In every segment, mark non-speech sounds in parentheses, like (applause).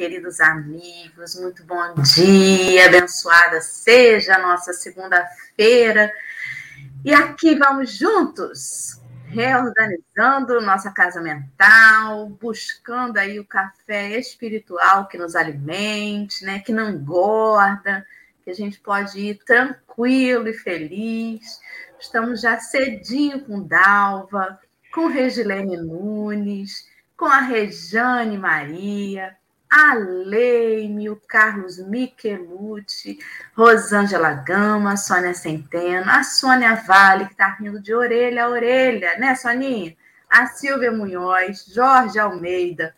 Queridos amigos, muito bom dia, abençoada seja a nossa segunda-feira. E aqui vamos juntos, reorganizando nossa casa mental, buscando aí o café espiritual que nos alimente, né, que não engorda, que a gente pode ir tranquilo e feliz. Estamos já cedinho com Dalva, com Regilene Nunes, com a Rejane Maria, a Leime, o Carlos Michelucci, Rosângela Gama, Sônia Centeno, a Sônia Vale, que está rindo de orelha a orelha, né, Soninha? A Silvia Munhoz, Jorge Almeida,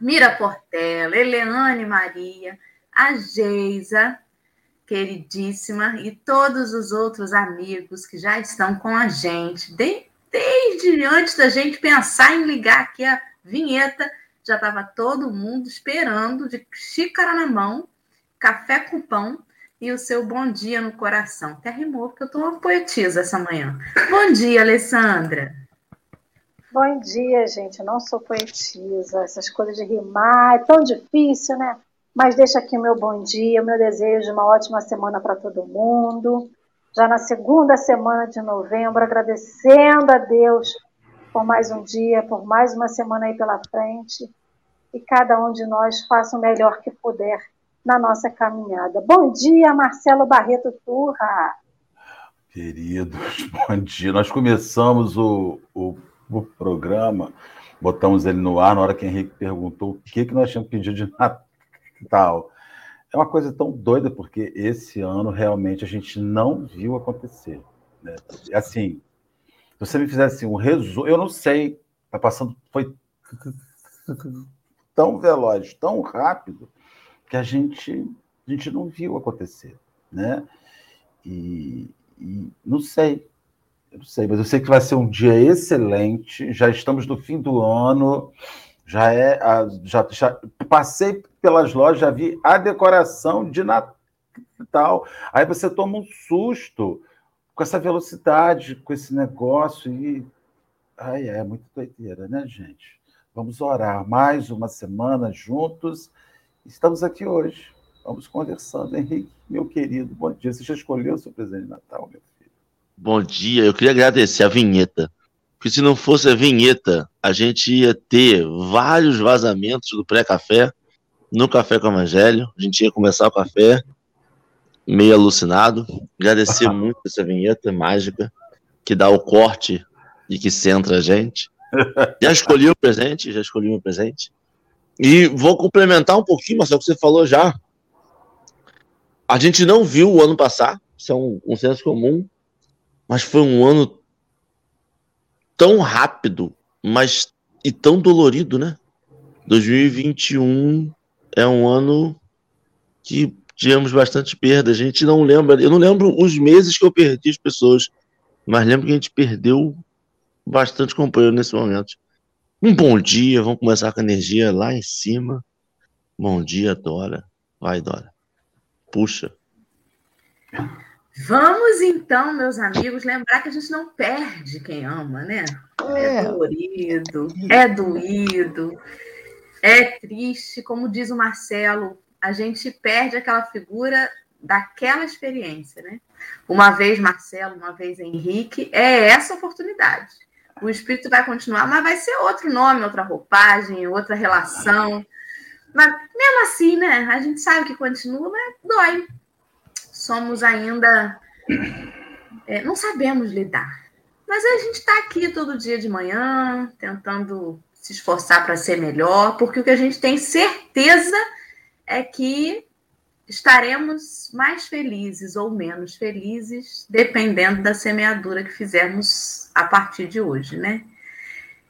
Mira Portela, Eleane Maria, a Geisa, queridíssima, e todos os outros amigos que já estão com a gente, de, desde antes da gente pensar em ligar aqui a vinheta, já estava todo mundo esperando, de xícara na mão, café com pão e o seu bom dia no coração. Até rimou, porque eu estou uma poetisa essa manhã. Bom dia, Alessandra. Bom dia, gente. Eu não sou poetisa. Essas coisas de rimar é tão difícil, né? Mas deixa aqui o meu bom dia, o meu desejo de uma ótima semana para todo mundo. Já na segunda semana de novembro, agradecendo a Deus por mais um dia, por mais uma semana aí pela frente. E cada um de nós faça o melhor que puder na nossa caminhada. Bom dia, Marcelo Barreto Turra. Queridos, (laughs) bom dia. Nós começamos o, o, o, programa, botamos ele no ar na hora que o Henrique perguntou o que, que nós tínhamos pedido de Natal. É uma coisa tão doida, porque esse ano realmente a gente não viu acontecer. Né? Assim, você me fizesse um resumo, eu não sei, tá passando, foi tão veloz, tão rápido, que a gente, a gente não viu acontecer, né? E, e não sei, eu não sei, mas eu sei que vai ser um dia excelente. Já estamos no fim do ano, já é, já, já passei pelas lojas, já vi a decoração de Natal. Aí você toma um susto com essa velocidade, com esse negócio e ai, é muito doideira, né, gente? Vamos orar mais uma semana juntos. Estamos aqui hoje. Vamos conversando. Henrique, meu querido, bom dia. Você já escolheu o seu presente de Natal, meu filho? Bom dia. Eu queria agradecer a vinheta. Porque se não fosse a vinheta, a gente ia ter vários vazamentos do pré-café no Café com o Evangelho. A gente ia começar o café meio alucinado. Agradecer (laughs) muito essa vinheta mágica que dá o corte e que centra a gente. (laughs) Já escolhi o presente, já escolhi o meu presente. E vou complementar um pouquinho, mas o que você falou já. A gente não viu o ano passar, isso é um, um senso comum, mas foi um ano tão rápido, mas e tão dolorido, né? 2021 é um ano que tivemos bastante perda. A gente não lembra, eu não lembro os meses que eu perdi as pessoas, mas lembro que a gente perdeu bastante companheiro nesse momento. Um bom dia, vamos começar com a energia lá em cima. Bom dia, Dora. Vai, Dora. Puxa. Vamos então, meus amigos, lembrar que a gente não perde quem ama, né? É, é dolorido, é doído, é triste, como diz o Marcelo, a gente perde aquela figura daquela experiência, né? Uma vez Marcelo, uma vez Henrique, é essa oportunidade. O espírito vai continuar, mas vai ser outro nome, outra roupagem, outra relação. Mas mesmo assim, né? A gente sabe que continua, mas dói. Somos ainda. É, não sabemos lidar. Mas a gente está aqui todo dia de manhã, tentando se esforçar para ser melhor, porque o que a gente tem certeza é que estaremos mais felizes ou menos felizes, dependendo da semeadura que fizermos a partir de hoje, né?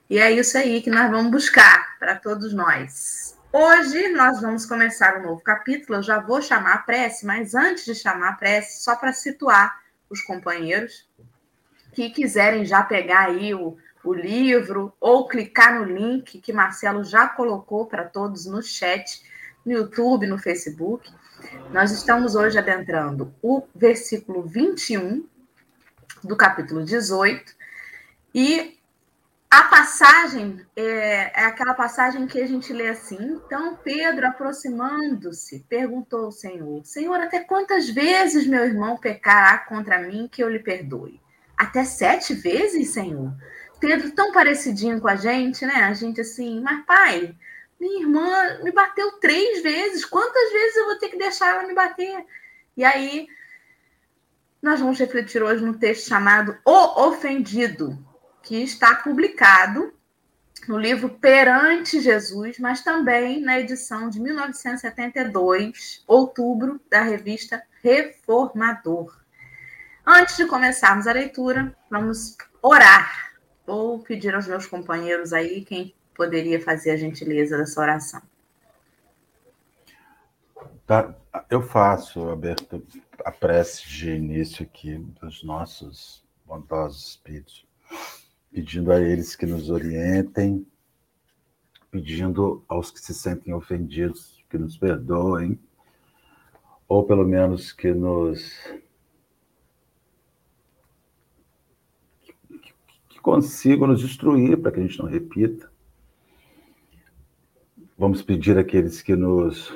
E é isso aí que nós vamos buscar para todos nós. Hoje nós vamos começar um novo capítulo. Eu já vou chamar a prece, mas antes de chamar a prece, só para situar os companheiros que quiserem já pegar aí o, o livro ou clicar no link que Marcelo já colocou para todos no chat no YouTube, no Facebook. Nós estamos hoje adentrando o versículo 21 do capítulo 18 e a passagem é, é, aquela passagem que a gente lê assim. Então Pedro, aproximando-se, perguntou ao Senhor: Senhor, até quantas vezes meu irmão pecará contra mim que eu lhe perdoe? Até sete vezes, Senhor? Pedro, tão parecidinho com a gente, né? A gente assim, mas pai, minha irmã me bateu três vezes. Quantas vezes eu vou ter que deixar ela me bater? E aí, nós vamos refletir hoje no texto chamado O Ofendido que está publicado no livro Perante Jesus, mas também na edição de 1972, outubro, da revista Reformador. Antes de começarmos a leitura, vamos orar. Vou pedir aos meus companheiros aí quem poderia fazer a gentileza dessa oração. Tá, eu faço, Alberto, a prece de início aqui dos nossos bondosos espíritos pedindo a eles que nos orientem, pedindo aos que se sentem ofendidos que nos perdoem, ou pelo menos que nos. que consigam nos destruir para que a gente não repita. Vamos pedir àqueles que nos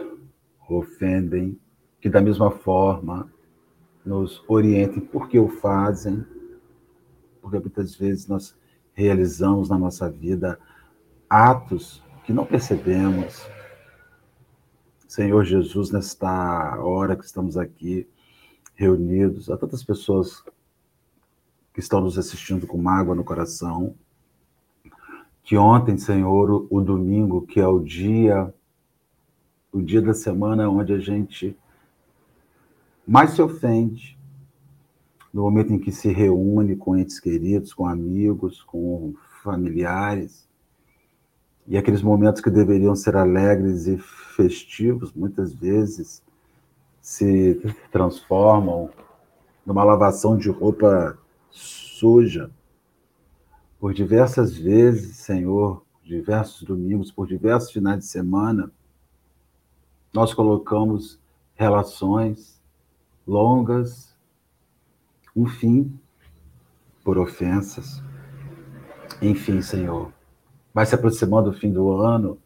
ofendem que, da mesma forma, nos orientem por que o fazem, porque muitas vezes nós realizamos na nossa vida atos que não percebemos. Senhor Jesus, nesta hora que estamos aqui reunidos, há tantas pessoas que estão nos assistindo com mágoa no coração, que ontem, Senhor, o domingo, que é o dia, o dia da semana onde a gente mais se ofende, no momento em que se reúne com entes queridos, com amigos, com familiares, e aqueles momentos que deveriam ser alegres e festivos, muitas vezes se transformam numa lavação de roupa suja. Por diversas vezes, Senhor, diversos domingos, por diversos finais de semana, nós colocamos relações longas, um fim por ofensas. Enfim, Senhor, vai se aproximando o fim do ano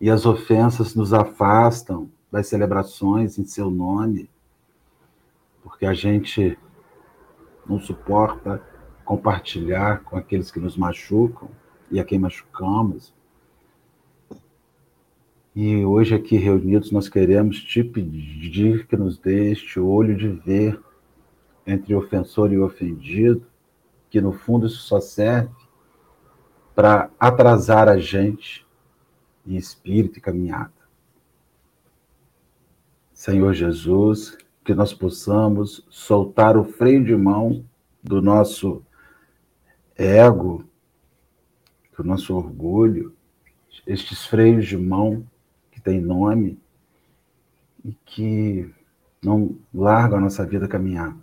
e as ofensas nos afastam das celebrações em seu nome, porque a gente não suporta compartilhar com aqueles que nos machucam e a quem machucamos. E hoje aqui reunidos nós queremos te pedir que nos dê este olho de ver entre ofensor e ofendido, que no fundo isso só serve para atrasar a gente em espírito e caminhada. Senhor Jesus, que nós possamos soltar o freio de mão do nosso ego, do nosso orgulho, estes freios de mão que têm nome e que não largam a nossa vida caminhar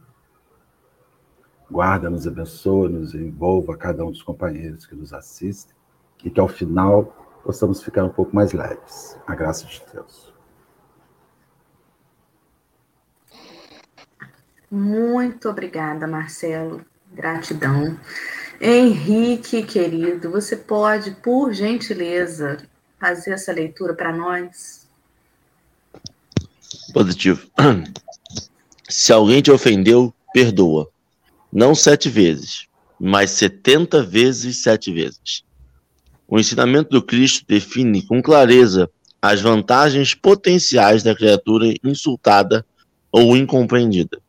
guarda, nos abençoa, nos envolva cada um dos companheiros que nos assistem e que ao final possamos ficar um pouco mais leves. A graça de Deus. Muito obrigada, Marcelo. Gratidão. Henrique, querido, você pode, por gentileza, fazer essa leitura para nós? Positivo. (clears throat) Se alguém te ofendeu, perdoa não sete vezes, mas setenta vezes sete vezes. O ensinamento do Cristo define com clareza as vantagens potenciais da criatura insultada ou incompreendida.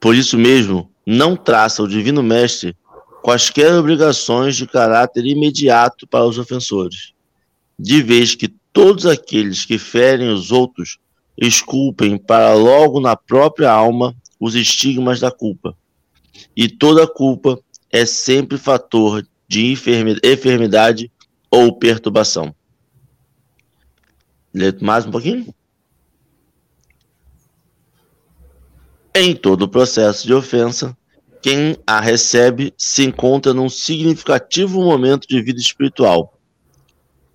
Por isso mesmo, não traça o Divino Mestre quaisquer obrigações de caráter imediato para os ofensores, de vez que todos aqueles que ferem os outros esculpem para logo na própria alma os estigmas da culpa, e toda culpa é sempre fator de enfermidade ou perturbação. Lê mais um pouquinho? Em todo o processo de ofensa, quem a recebe se encontra num significativo momento de vida espiritual.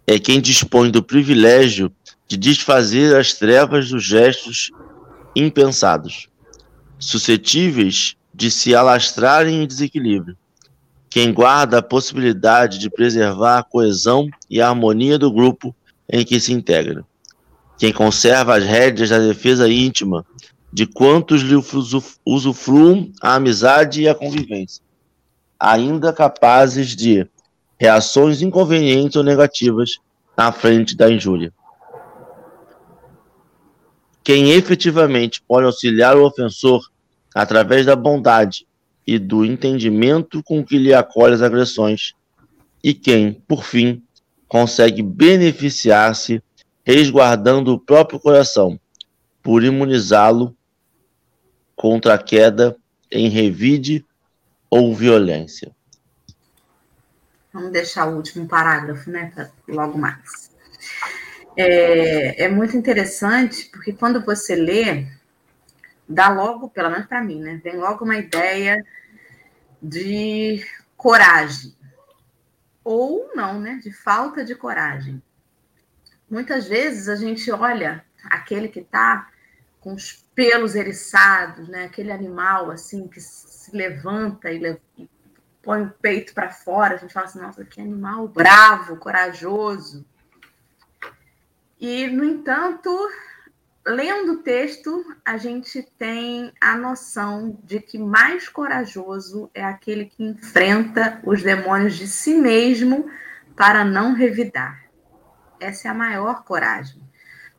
É quem dispõe do privilégio de desfazer as trevas dos gestos impensados, suscetíveis de se alastrarem em desequilíbrio. quem guarda a possibilidade de preservar a coesão e a harmonia do grupo em que se integra, quem conserva as rédeas da defesa íntima de quantos lhe usufruam a amizade e a convivência, ainda capazes de reações inconvenientes ou negativas na frente da injúria. Quem efetivamente pode auxiliar o ofensor através da bondade e do entendimento com que lhe acolhe as agressões, e quem, por fim, consegue beneficiar-se resguardando o próprio coração, por imunizá-lo contra a queda em revide ou violência. Vamos deixar o último parágrafo, né, logo mais. É, é muito interessante, porque quando você lê, dá logo, pelo menos para mim, né, vem logo uma ideia de coragem. Ou não, né, de falta de coragem. Muitas vezes a gente olha aquele que está com os pelos eriçados, né? Aquele animal assim que se levanta e, le... e põe o peito para fora, a gente fala assim, nossa, que animal bravo, corajoso. E, no entanto, lendo o texto, a gente tem a noção de que mais corajoso é aquele que enfrenta os demônios de si mesmo para não revidar. Essa é a maior coragem,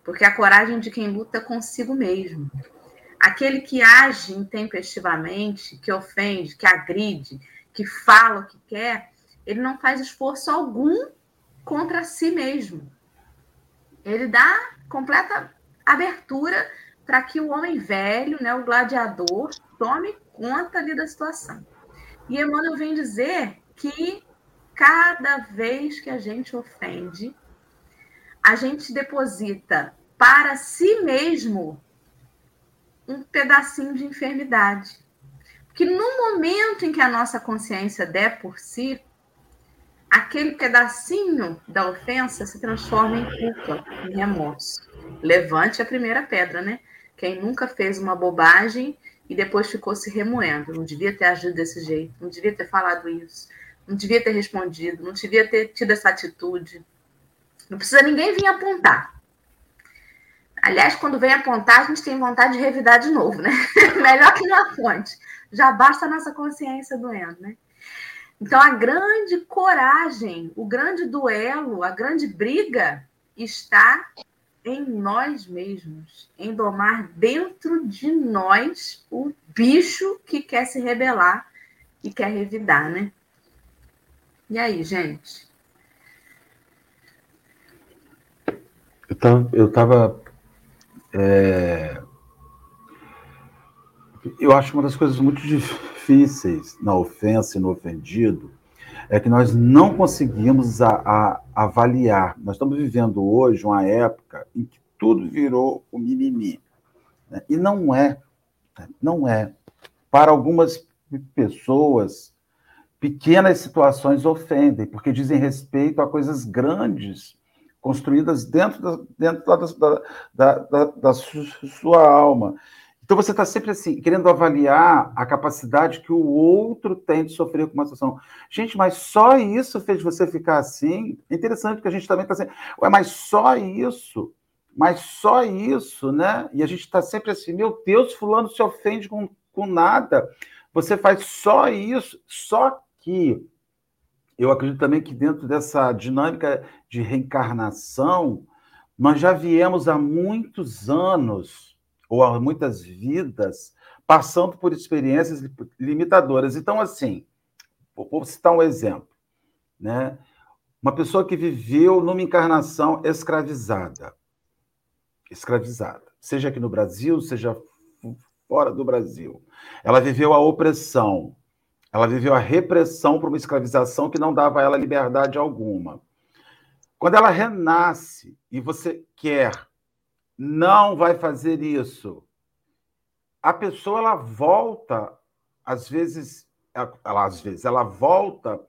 porque a coragem de quem luta consigo mesmo. Aquele que age intempestivamente, que ofende, que agride, que fala o que quer, ele não faz esforço algum contra si mesmo. Ele dá completa abertura para que o homem velho, né, o gladiador, tome conta ali da situação. E Emmanuel vem dizer que cada vez que a gente ofende, a gente deposita para si mesmo um pedacinho de enfermidade. Porque no momento em que a nossa consciência der por si, aquele pedacinho da ofensa se transforma em culpa, em remorso. Levante a primeira pedra, né? Quem nunca fez uma bobagem e depois ficou se remoendo, não devia ter agido desse jeito, não devia ter falado isso, não devia ter respondido, não devia ter tido essa atitude. Não precisa ninguém vir apontar. Aliás, quando vem apontar, a gente tem vontade de revidar de novo, né? (laughs) Melhor que na fonte. Já basta a nossa consciência doendo, né? Então, a grande coragem, o grande duelo, a grande briga está em nós mesmos, em domar dentro de nós o bicho que quer se rebelar e quer revidar, né? E aí, gente? Tava, eu tava é... eu acho uma das coisas muito difíceis na ofensa e no ofendido é que nós não conseguimos a, a, avaliar. Nós estamos vivendo hoje uma época em que tudo virou o mimimi. Né? E não é. Não é. Para algumas pessoas, pequenas situações ofendem, porque dizem respeito a coisas grandes construídas dentro da, dentro da, da, da, da sua alma. Então você está sempre assim, querendo avaliar a capacidade que o outro tem de sofrer com uma situação. Gente, mas só isso fez você ficar assim? É interessante que a gente também está assim, ué, mas só isso? Mas só isso, né? E a gente está sempre assim, meu Deus, fulano se ofende com, com nada. Você faz só isso, só que eu acredito também que dentro dessa dinâmica de reencarnação, nós já viemos há muitos anos, ou há muitas vidas, passando por experiências limitadoras. Então, assim, vou citar um exemplo. Né? Uma pessoa que viveu numa encarnação escravizada. Escravizada. Seja aqui no Brasil, seja fora do Brasil. Ela viveu a opressão, ela viveu a repressão por uma escravização que não dava a ela liberdade alguma. Quando ela renasce e você quer, não vai fazer isso. A pessoa ela volta, às vezes, ela, às vezes, ela volta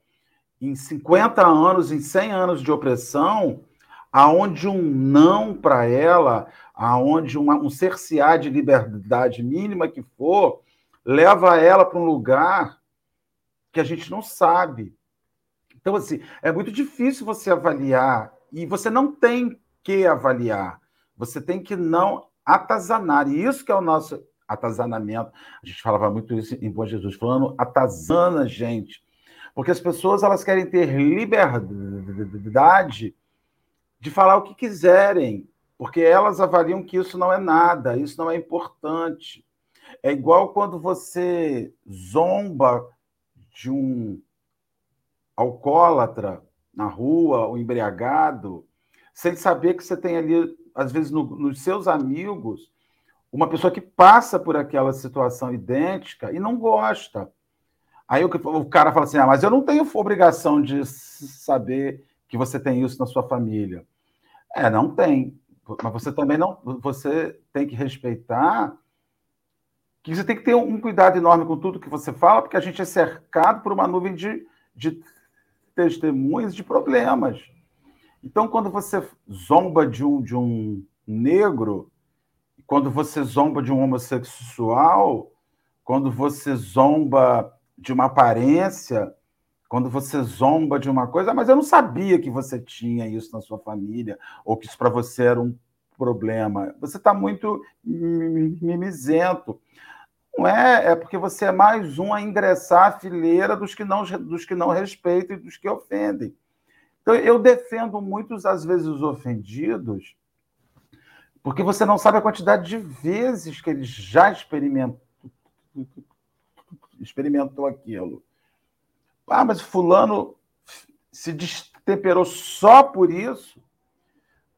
em 50 anos, em 100 anos de opressão, aonde um não para ela, aonde uma, um cercear de liberdade mínima que for, leva ela para um lugar que a gente não sabe. Então, assim, é muito difícil você avaliar, e você não tem que avaliar, você tem que não atazanar. E isso que é o nosso atazanamento. A gente falava muito isso em Bom Jesus, falando atazana, gente. Porque as pessoas elas querem ter liberdade de falar o que quiserem, porque elas avaliam que isso não é nada, isso não é importante. É igual quando você zomba de um alcoólatra na rua, ou embriagado, sem saber que você tem ali, às vezes, no, nos seus amigos, uma pessoa que passa por aquela situação idêntica e não gosta. Aí o, o cara fala assim: ah, mas eu não tenho obrigação de saber que você tem isso na sua família. É, não tem. Mas você também não. Você tem que respeitar que você tem que ter um cuidado enorme com tudo que você fala, porque a gente é cercado por uma nuvem de, de testemunhas de problemas. Então, quando você zomba de um, de um negro, quando você zomba de um homossexual, quando você zomba de uma aparência, quando você zomba de uma coisa, mas eu não sabia que você tinha isso na sua família, ou que isso para você era um problema. Você está muito mimizento. Não é, é porque você é mais um a ingressar à fileira dos que não, dos que não respeitam e dos que ofendem. Então, eu defendo muitos, às vezes, os ofendidos, porque você não sabe a quantidade de vezes que eles já experimentou, experimentou aquilo. Ah, mas fulano se destemperou só por isso?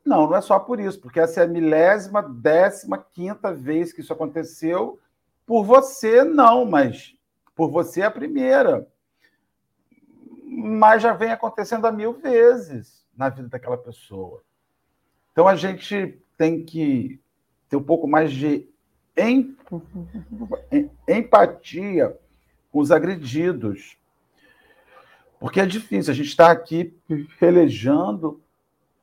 Não, não é só por isso, porque essa é a milésima, décima, quinta vez que isso aconteceu. Por você, não, mas por você é a primeira. Mas já vem acontecendo há mil vezes na vida daquela pessoa. Então a gente tem que ter um pouco mais de empatia com os agredidos. Porque é difícil, a gente está aqui pelejando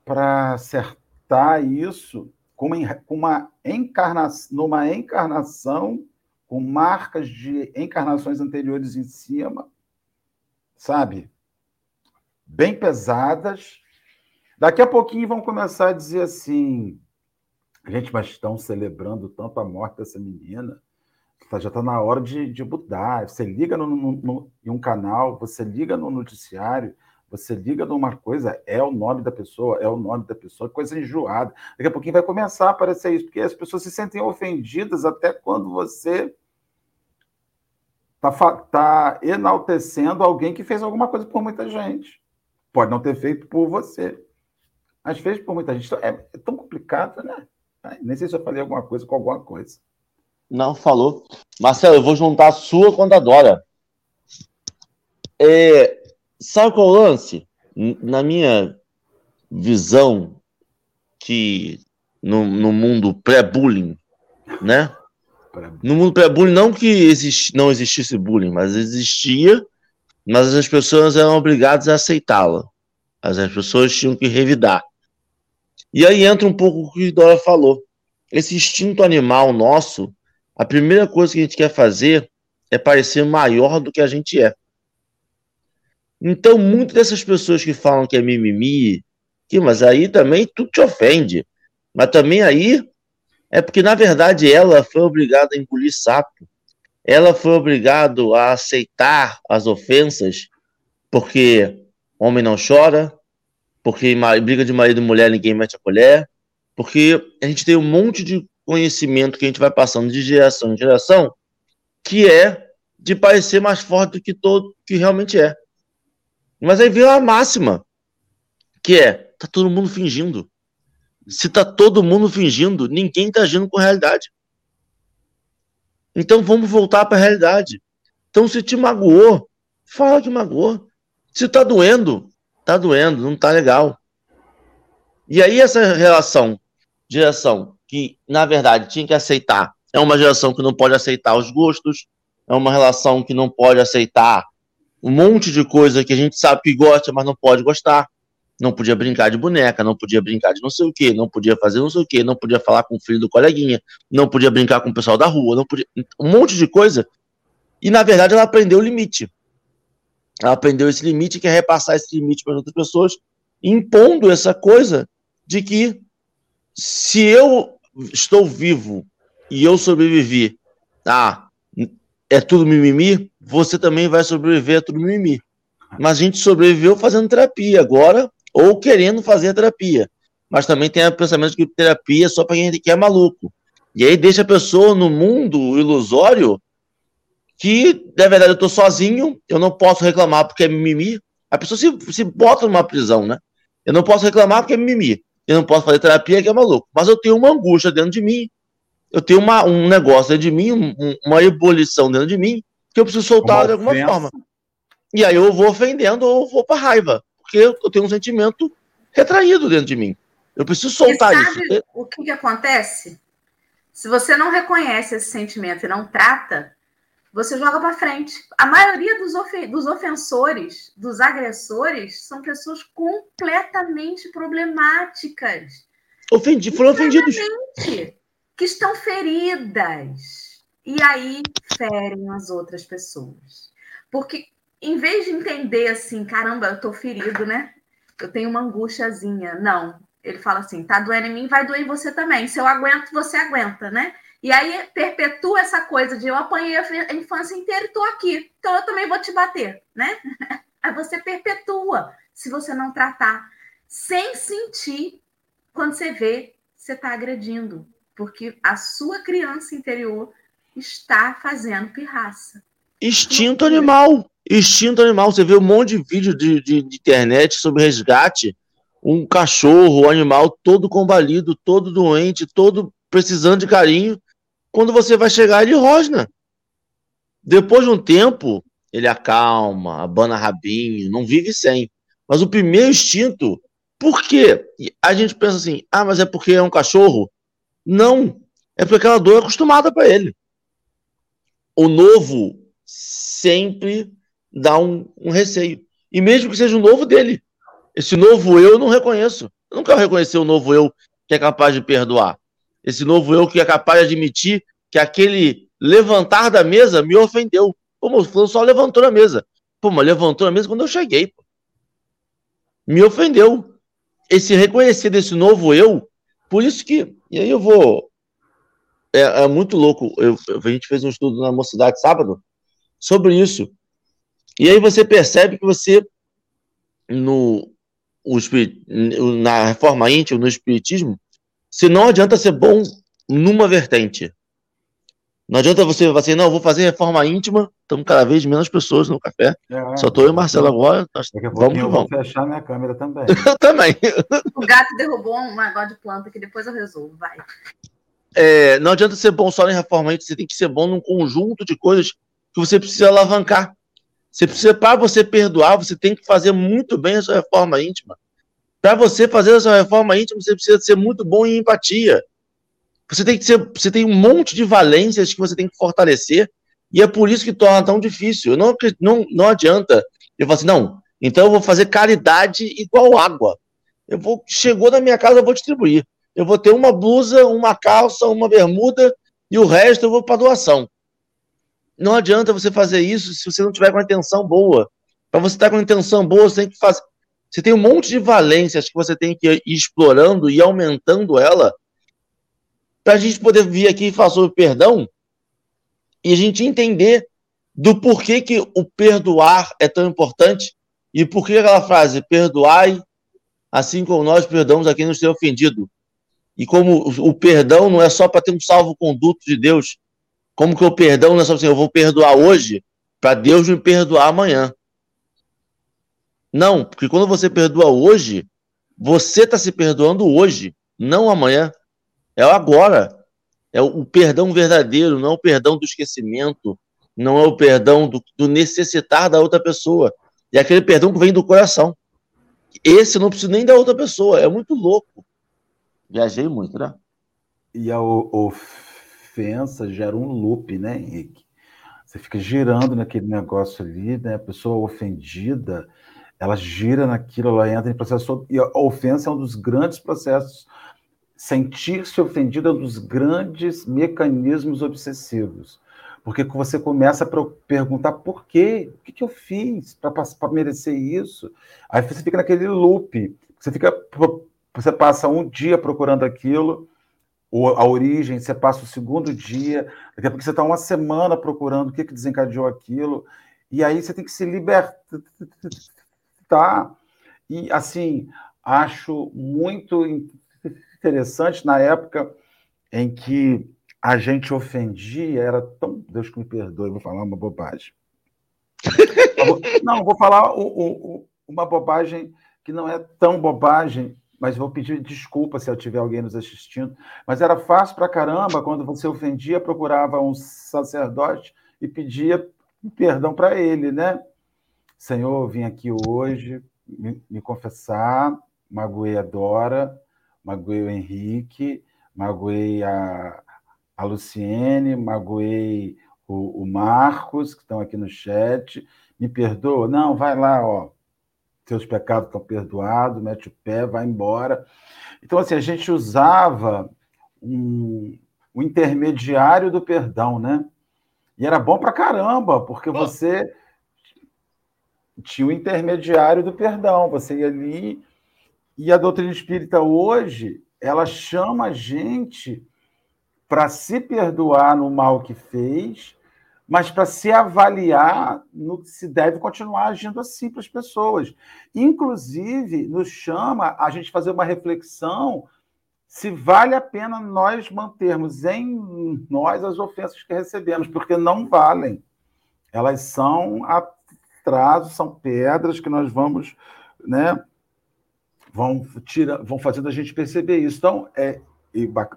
para acertar isso com uma encarnação, numa encarnação com marcas de encarnações anteriores em cima, sabe? Bem pesadas. Daqui a pouquinho vão começar a dizer assim: gente, mas estão celebrando tanto a morte dessa menina. Tá, já está na hora de, de mudar. Você liga no, no, no, em um canal, você liga no noticiário, você liga numa coisa, é o nome da pessoa, é o nome da pessoa, coisa enjoada. Daqui a pouquinho vai começar a aparecer isso, porque as pessoas se sentem ofendidas até quando você está tá enaltecendo alguém que fez alguma coisa por muita gente. Pode não ter feito por você, mas fez por muita gente. Então, é, é tão complicado, né? Nem sei se eu falei alguma coisa com alguma coisa. Não, falou. Marcelo, eu vou juntar a sua com a da Dora. É, sabe qual é o lance? Na minha visão, que no, no mundo pré-bullying, né? No mundo pré-bullying, não que exist, não existisse bullying, mas existia, mas as pessoas eram obrigadas a aceitá-la. As pessoas tinham que revidar. E aí entra um pouco o que Dora falou. Esse instinto animal nosso, a primeira coisa que a gente quer fazer é parecer maior do que a gente é. Então, muitas dessas pessoas que falam que é mimimi, que, mas aí também tudo te ofende. Mas também aí é porque, na verdade, ela foi obrigada a engolir sapo. Ela foi obrigada a aceitar as ofensas, porque homem não chora, porque briga de marido e mulher ninguém mete a colher, porque a gente tem um monte de conhecimento que a gente vai passando de geração em geração, que é de parecer mais forte do que todo que realmente é. Mas aí veio a máxima, que é, tá todo mundo fingindo. Se tá todo mundo fingindo, ninguém tá agindo com realidade. Então vamos voltar para a realidade. Então se te magoou, fala que magoou. Se tá doendo, tá doendo, não tá legal. E aí essa relação, geração que na verdade tinha que aceitar, é uma geração que não pode aceitar os gostos, é uma relação que não pode aceitar um monte de coisa que a gente sabe que gosta, mas não pode gostar. Não podia brincar de boneca, não podia brincar de não sei o que, não podia fazer não sei o que, não podia falar com o filho do coleguinha, não podia brincar com o pessoal da rua, não podia. Um monte de coisa. E na verdade ela aprendeu o limite. Ela aprendeu esse limite quer repassar esse limite para outras pessoas, impondo essa coisa de que se eu estou vivo e eu sobrevivi, ah, é tudo mimimi, você também vai sobreviver a tudo mimimi. Mas a gente sobreviveu fazendo terapia agora, ou querendo fazer terapia. Mas também tem o pensamento que terapia é só para quem é maluco. E aí deixa a pessoa no mundo ilusório que, na verdade, eu estou sozinho, eu não posso reclamar porque é mimimi. A pessoa se, se bota numa prisão, né? Eu não posso reclamar porque é mimimi. Eu não posso fazer terapia que é maluco. Mas eu tenho uma angústia dentro de mim. Eu tenho uma, um negócio dentro de mim, um, uma ebulição dentro de mim, que eu preciso soltar de alguma forma. E aí eu vou ofendendo ou vou para raiva. Porque eu tenho um sentimento retraído dentro de mim. Eu preciso soltar e sabe isso. O que, que acontece? Se você não reconhece esse sentimento e não trata, você joga para frente. A maioria dos, ofen dos ofensores, dos agressores, são pessoas completamente problemáticas. Ofendi, foram ofendidos. Que estão feridas. E aí ferem as outras pessoas. Porque em vez de entender assim, caramba, eu tô ferido, né? Eu tenho uma angústiazinha. Não. Ele fala assim: tá doendo em mim, vai doer em você também. Se eu aguento, você aguenta, né? E aí perpetua essa coisa de eu apanhei a infância inteira e estou aqui, então eu também vou te bater, né? (laughs) Aí você perpetua se você não tratar, sem sentir quando você vê você está agredindo, porque a sua criança interior está fazendo pirraça. Instinto animal, instinto animal. Você vê um monte de vídeo de, de, de internet sobre resgate, um cachorro, um animal todo combalido, todo doente, todo precisando de carinho quando você vai chegar, ele rosna. Depois de um tempo, ele acalma, abana rabinho, não vive sem. Mas o primeiro instinto, por quê? A gente pensa assim, ah, mas é porque é um cachorro? Não, é porque aquela dor é acostumada para ele. O novo sempre dá um, um, receio. E mesmo que seja o novo dele, esse novo eu não reconheço. Eu não quero reconhecer o novo eu que é capaz de perdoar esse novo eu que é capaz de admitir que aquele levantar da mesa me ofendeu. Pô, o fulano só levantou na mesa. Pô, mas levantou na mesa quando eu cheguei. Pô. Me ofendeu. Esse reconhecer desse novo eu, por isso que. E aí eu vou. É, é muito louco. Eu, a gente fez um estudo na mocidade sábado sobre isso. E aí você percebe que você, no, o, na reforma íntima, no espiritismo, se não adianta ser bom numa vertente. Não adianta você falar assim, não, vou fazer reforma íntima, estamos cada vez menos pessoas no café. É, Só estou eu e Marcelo agora. Nós, daqui a vamos eu vamos. vou fechar minha câmera também. (laughs) eu também. O gato derrubou um negócio de planta que depois eu resolvo, vai. É, não adianta ser bom só na reforma íntima, você tem que ser bom num conjunto de coisas que você precisa alavancar. Você precisa, para você perdoar, você tem que fazer muito bem a sua reforma íntima. Para você fazer essa reforma íntima, você precisa ser muito bom em empatia. Você tem que ser, você tem um monte de valências que você tem que fortalecer, e é por isso que torna tão difícil. Não, não, não adianta eu falar assim, não, então eu vou fazer caridade igual água. Eu vou, chegou na minha casa, eu vou distribuir. Eu vou ter uma blusa, uma calça, uma bermuda, e o resto eu vou para doação. Não adianta você fazer isso se você não tiver com a intenção boa. Para você estar com a intenção boa, você tem que fazer, você tem um monte de valências que você tem que ir explorando e aumentando ela para a gente poder vir aqui e falar sobre perdão e a gente entender do porquê que o perdoar é tão importante e por que aquela frase, perdoai assim como nós perdoamos a quem nos tem ofendido. E como o perdão não é só para ter um salvo-conduto de Deus, como que o perdão não é só assim, eu vou perdoar hoje para Deus me perdoar amanhã. Não, porque quando você perdoa hoje, você está se perdoando hoje, não amanhã. É agora. É o perdão verdadeiro, não é o perdão do esquecimento, não é o perdão do, do necessitar da outra pessoa. É aquele perdão que vem do coração. Esse não precisa nem da outra pessoa, é muito louco. Viajei muito, né? E a ofensa gera um loop, né, Henrique? Você fica girando naquele negócio ali, né? A pessoa ofendida, ela gira naquilo, ela entra em processo. E a ofensa é um dos grandes processos. Sentir-se ofendido é um dos grandes mecanismos obsessivos. Porque você começa a perguntar por quê? O que, que eu fiz para merecer isso? Aí você fica naquele loop. Você fica. Você passa um dia procurando aquilo, a origem, você passa o segundo dia, daqui a pouco você está uma semana procurando o que, que desencadeou aquilo, e aí você tem que se libertar. E, assim, acho muito interessante na época em que a gente ofendia, era tão. Deus que me perdoe, vou falar uma bobagem. (laughs) não, vou falar uma bobagem que não é tão bobagem, mas vou pedir desculpa se eu tiver alguém nos assistindo. Mas era fácil para caramba quando você ofendia, procurava um sacerdote e pedia perdão para ele, né? Senhor, vim aqui hoje me, me confessar, magoei a Dora, magoei o Henrique, magoei a, a Luciene, magoei o, o Marcos, que estão aqui no chat. Me perdoa? Não, vai lá, ó. Seus pecados estão perdoados, mete o pé, vai embora. Então, assim, a gente usava um, o intermediário do perdão, né? E era bom pra caramba, porque você tinha o intermediário do perdão. Você ia ali. E a doutrina espírita hoje, ela chama a gente para se perdoar no mal que fez, mas para se avaliar no que se deve continuar agindo assim para as pessoas. Inclusive, nos chama a gente fazer uma reflexão se vale a pena nós mantermos em nós as ofensas que recebemos, porque não valem. Elas são atrasos, são pedras que nós vamos, né, vão tira, vão fazendo a gente perceber isso. Então, é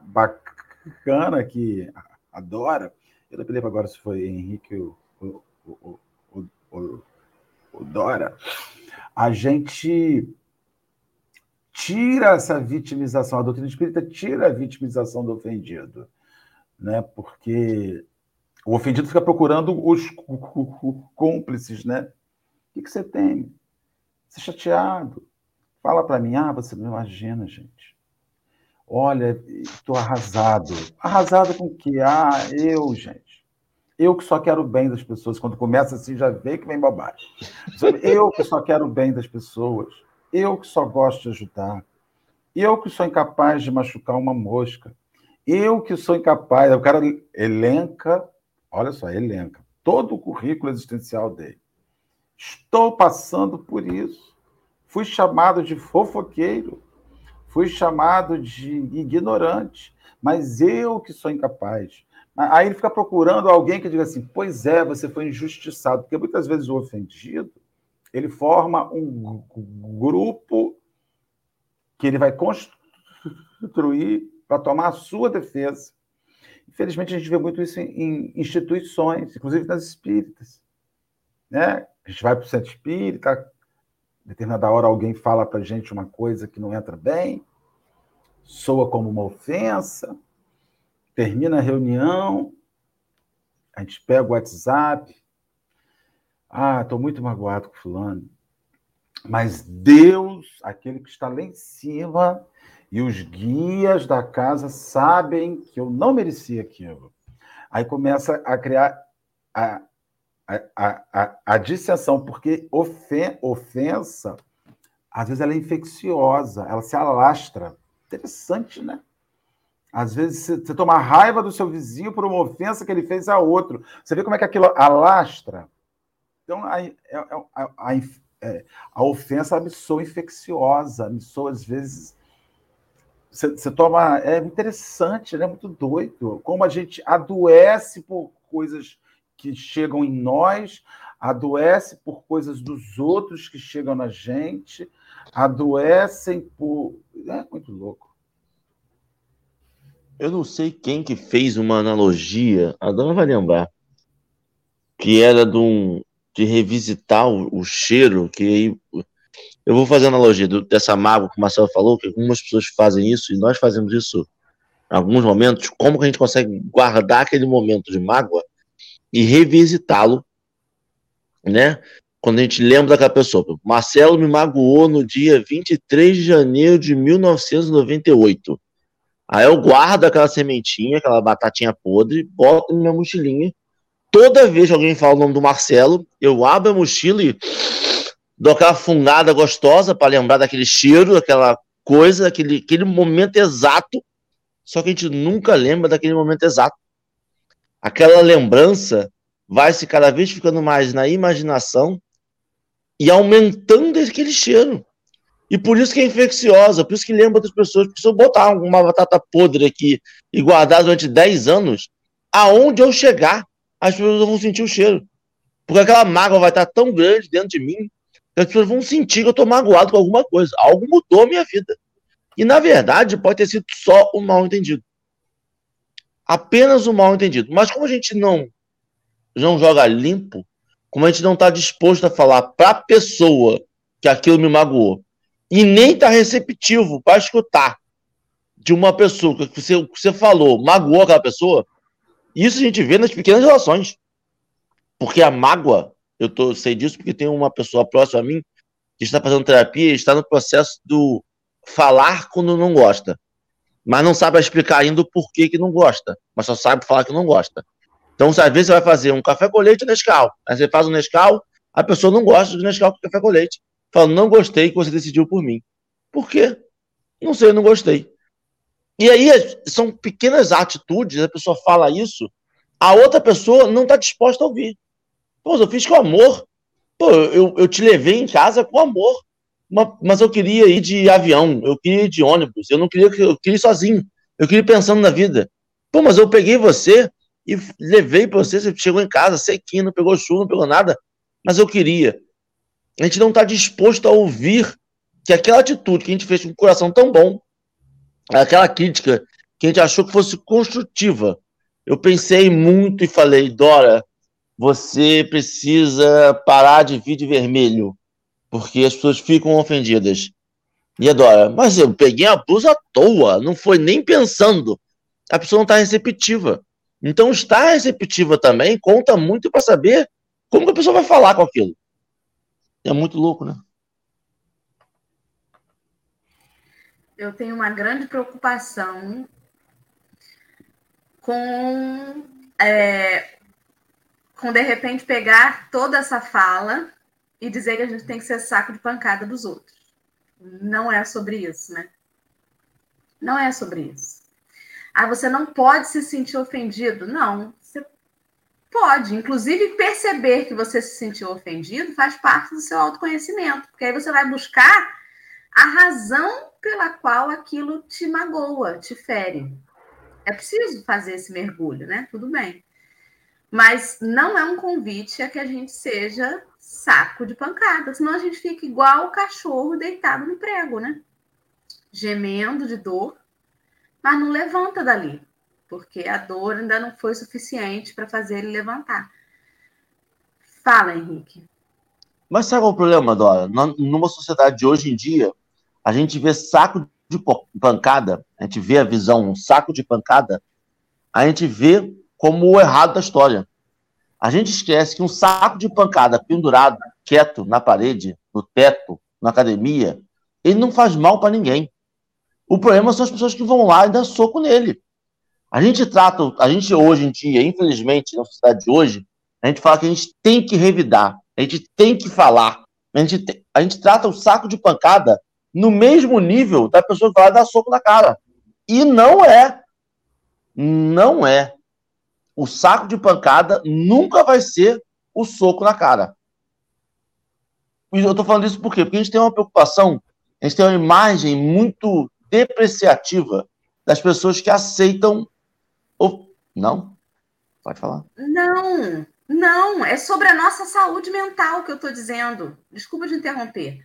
bacana que adora. Eu não lembro agora se foi Henrique ou Dora. A gente tira essa vitimização, a doutrina espírita tira a vitimização do ofendido, né? Porque o ofendido fica procurando os cúmplices, né? O que, você tem? Você é chateado. Fala para mim, ah, você não imagina, gente. Olha, estou arrasado. Arrasado com o quê? Ah, eu, gente. Eu que só quero o bem das pessoas. Quando começa assim, já vê que vem bobagem. Eu que só quero o bem das pessoas. Eu que só gosto de ajudar. Eu que sou incapaz de machucar uma mosca. Eu que sou incapaz. O cara elenca, olha só, elenca todo o currículo existencial dele. Estou passando por isso. Fui chamado de fofoqueiro fui chamado de ignorante, mas eu que sou incapaz. Aí ele fica procurando alguém que diga assim: pois é, você foi injustiçado, porque muitas vezes o ofendido ele forma um grupo que ele vai construir para tomar a sua defesa. Infelizmente, a gente vê muito isso em instituições, inclusive nas espíritas. Né? A gente vai para o centro espírita, determinada hora alguém fala para gente uma coisa que não entra bem, soa como uma ofensa, termina a reunião, a gente pega o WhatsApp, ah, estou muito magoado com fulano, mas Deus, aquele que está lá em cima, e os guias da casa sabem que eu não merecia aquilo. Aí começa a criar a, a, a, a dissensão, porque ofen ofensa, às vezes, ela é infecciosa, ela se alastra. Interessante, né? Às vezes você toma raiva do seu vizinho por uma ofensa que ele fez a outro. Você vê como é que aquilo alastra? Então, a, a, a, é, a ofensa me infecciosa, me às vezes. Você, você toma. É interessante, né? Muito doido. Como a gente adoece por coisas que chegam em nós, adoece por coisas dos outros que chegam na gente, adoecem por. É muito louco. Eu não sei quem que fez uma analogia, a dona vai lembrar, que era de, um, de revisitar o, o cheiro, que aí. Eu vou fazer analogia do, dessa mágoa que o Marcelo falou, que algumas pessoas fazem isso, e nós fazemos isso em alguns momentos. Como que a gente consegue guardar aquele momento de mágoa e revisitá-lo, né? Quando a gente lembra daquela pessoa. Marcelo me magoou no dia 23 de janeiro de 1998. Aí eu guardo aquela sementinha, aquela batatinha podre, boto na minha mochilinha toda vez que alguém fala o nome do Marcelo, eu abro a mochila e dou aquela fungada gostosa para lembrar daquele cheiro, daquela coisa, daquele aquele momento exato. Só que a gente nunca lembra daquele momento exato. Aquela lembrança vai se cada vez ficando mais na imaginação e aumentando aquele cheiro. E por isso que é infecciosa, por isso que lembra das pessoas. Porque se eu botar uma batata podre aqui e guardar durante 10 anos, aonde eu chegar, as pessoas vão sentir o cheiro. Porque aquela mágoa vai estar tão grande dentro de mim que as pessoas vão sentir que eu estou magoado com alguma coisa. Algo mudou a minha vida. E na verdade pode ter sido só um mal entendido. Apenas um mal entendido. Mas como a gente não, não joga limpo, como a gente não está disposto a falar para a pessoa que aquilo me magoou, e nem está receptivo para escutar de uma pessoa que você, que você falou, magoou aquela pessoa, isso a gente vê nas pequenas relações. Porque a mágoa, eu tô, sei disso porque tem uma pessoa próxima a mim que está fazendo terapia e está no processo do falar quando não gosta. Mas não sabe explicar ainda o porquê que não gosta. Mas só sabe falar que não gosta. Então, às vezes você vai fazer um café com leite Nescau. Aí você faz um Nescau, a pessoa não gosta de Nescau com café com leite. Fala, não gostei que você decidiu por mim. Por quê? Não sei, não gostei. E aí são pequenas atitudes, a pessoa fala isso, a outra pessoa não está disposta a ouvir. Pô, eu fiz com amor. Pô, eu, eu te levei em casa com amor. Mas eu queria ir de avião, eu queria ir de ônibus, eu não queria, eu queria ir sozinho, eu queria ir pensando na vida. Pô, mas eu peguei você e levei para você, você chegou em casa sequinho, não pegou chuva, não pegou nada, mas eu queria a gente não está disposto a ouvir que aquela atitude que a gente fez com um coração tão bom, aquela crítica que a gente achou que fosse construtiva. Eu pensei muito e falei, Dora, você precisa parar de vir de vermelho, porque as pessoas ficam ofendidas. E a Dora, mas eu peguei a blusa à toa, não foi nem pensando. A pessoa não está receptiva. Então, estar receptiva também conta muito para saber como que a pessoa vai falar com aquilo. É muito louco, né? Eu tenho uma grande preocupação com, é, com de repente pegar toda essa fala e dizer que a gente tem que ser saco de pancada dos outros. Não é sobre isso, né? Não é sobre isso. Ah, você não pode se sentir ofendido? Não, Pode, inclusive perceber que você se sentiu ofendido faz parte do seu autoconhecimento, porque aí você vai buscar a razão pela qual aquilo te magoa, te fere. É preciso fazer esse mergulho, né? Tudo bem. Mas não é um convite a que a gente seja saco de pancada, senão a gente fica igual o cachorro deitado no prego, né? Gemendo de dor, mas não levanta dali porque a dor ainda não foi suficiente para fazer ele levantar. Fala, Henrique. Mas sabe qual é o problema, Dora? Numa sociedade de hoje em dia, a gente vê saco de pancada, a gente vê a visão, um saco de pancada, a gente vê como o errado da história. A gente esquece que um saco de pancada pendurado, quieto, na parede, no teto, na academia, ele não faz mal para ninguém. O problema são as pessoas que vão lá e dão soco nele. A gente trata, a gente hoje em dia, infelizmente, na sociedade de hoje, a gente fala que a gente tem que revidar, a gente tem que falar, a gente, tem, a gente trata o saco de pancada no mesmo nível da pessoa que vai dar soco na cara. E não é. Não é. O saco de pancada nunca vai ser o soco na cara. E eu tô falando isso por quê? Porque a gente tem uma preocupação, a gente tem uma imagem muito depreciativa das pessoas que aceitam Oh, não? Pode falar. Não, não. É sobre a nossa saúde mental que eu estou dizendo. Desculpa de interromper.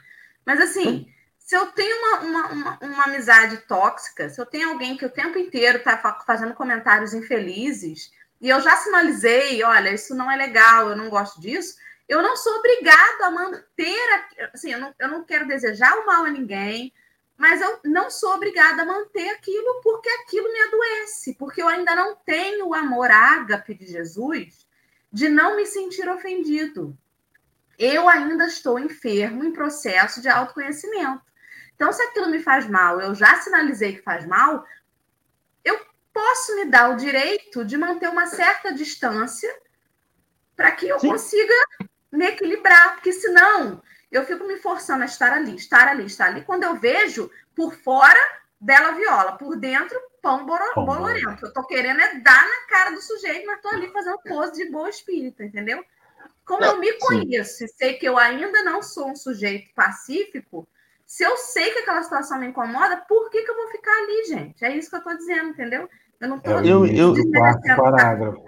Mas assim, se eu tenho uma, uma, uma, uma, amizade tóxica, se eu tenho alguém que o tempo inteiro está fazendo comentários infelizes, e eu já sinalizei, olha, isso não é legal, eu não gosto disso, eu não sou obrigado a manter, assim, eu não, eu não quero desejar o mal a ninguém, mas eu não sou obrigada a manter aquilo porque aquilo me adoece, porque eu ainda não tenho o amor ágape de Jesus de não me sentir ofendido. Eu ainda estou enfermo em processo de autoconhecimento. Então, se aquilo me faz mal, eu já sinalizei que faz mal, posso me dar o direito de manter uma certa distância para que eu Sim. consiga me equilibrar, porque senão eu fico me forçando a estar ali, estar ali, estar ali. Quando eu vejo, por fora, bela viola, por dentro, pão bolorento. Eu tô querendo é dar na cara do sujeito, mas tô ali fazendo pose de boa espírita, entendeu? Como eu me conheço e sei que eu ainda não sou um sujeito pacífico, se eu sei que aquela situação me incomoda, por que, que eu vou ficar ali, gente? É isso que eu tô dizendo, entendeu? Eu não tô é o início do quarto parágrafo.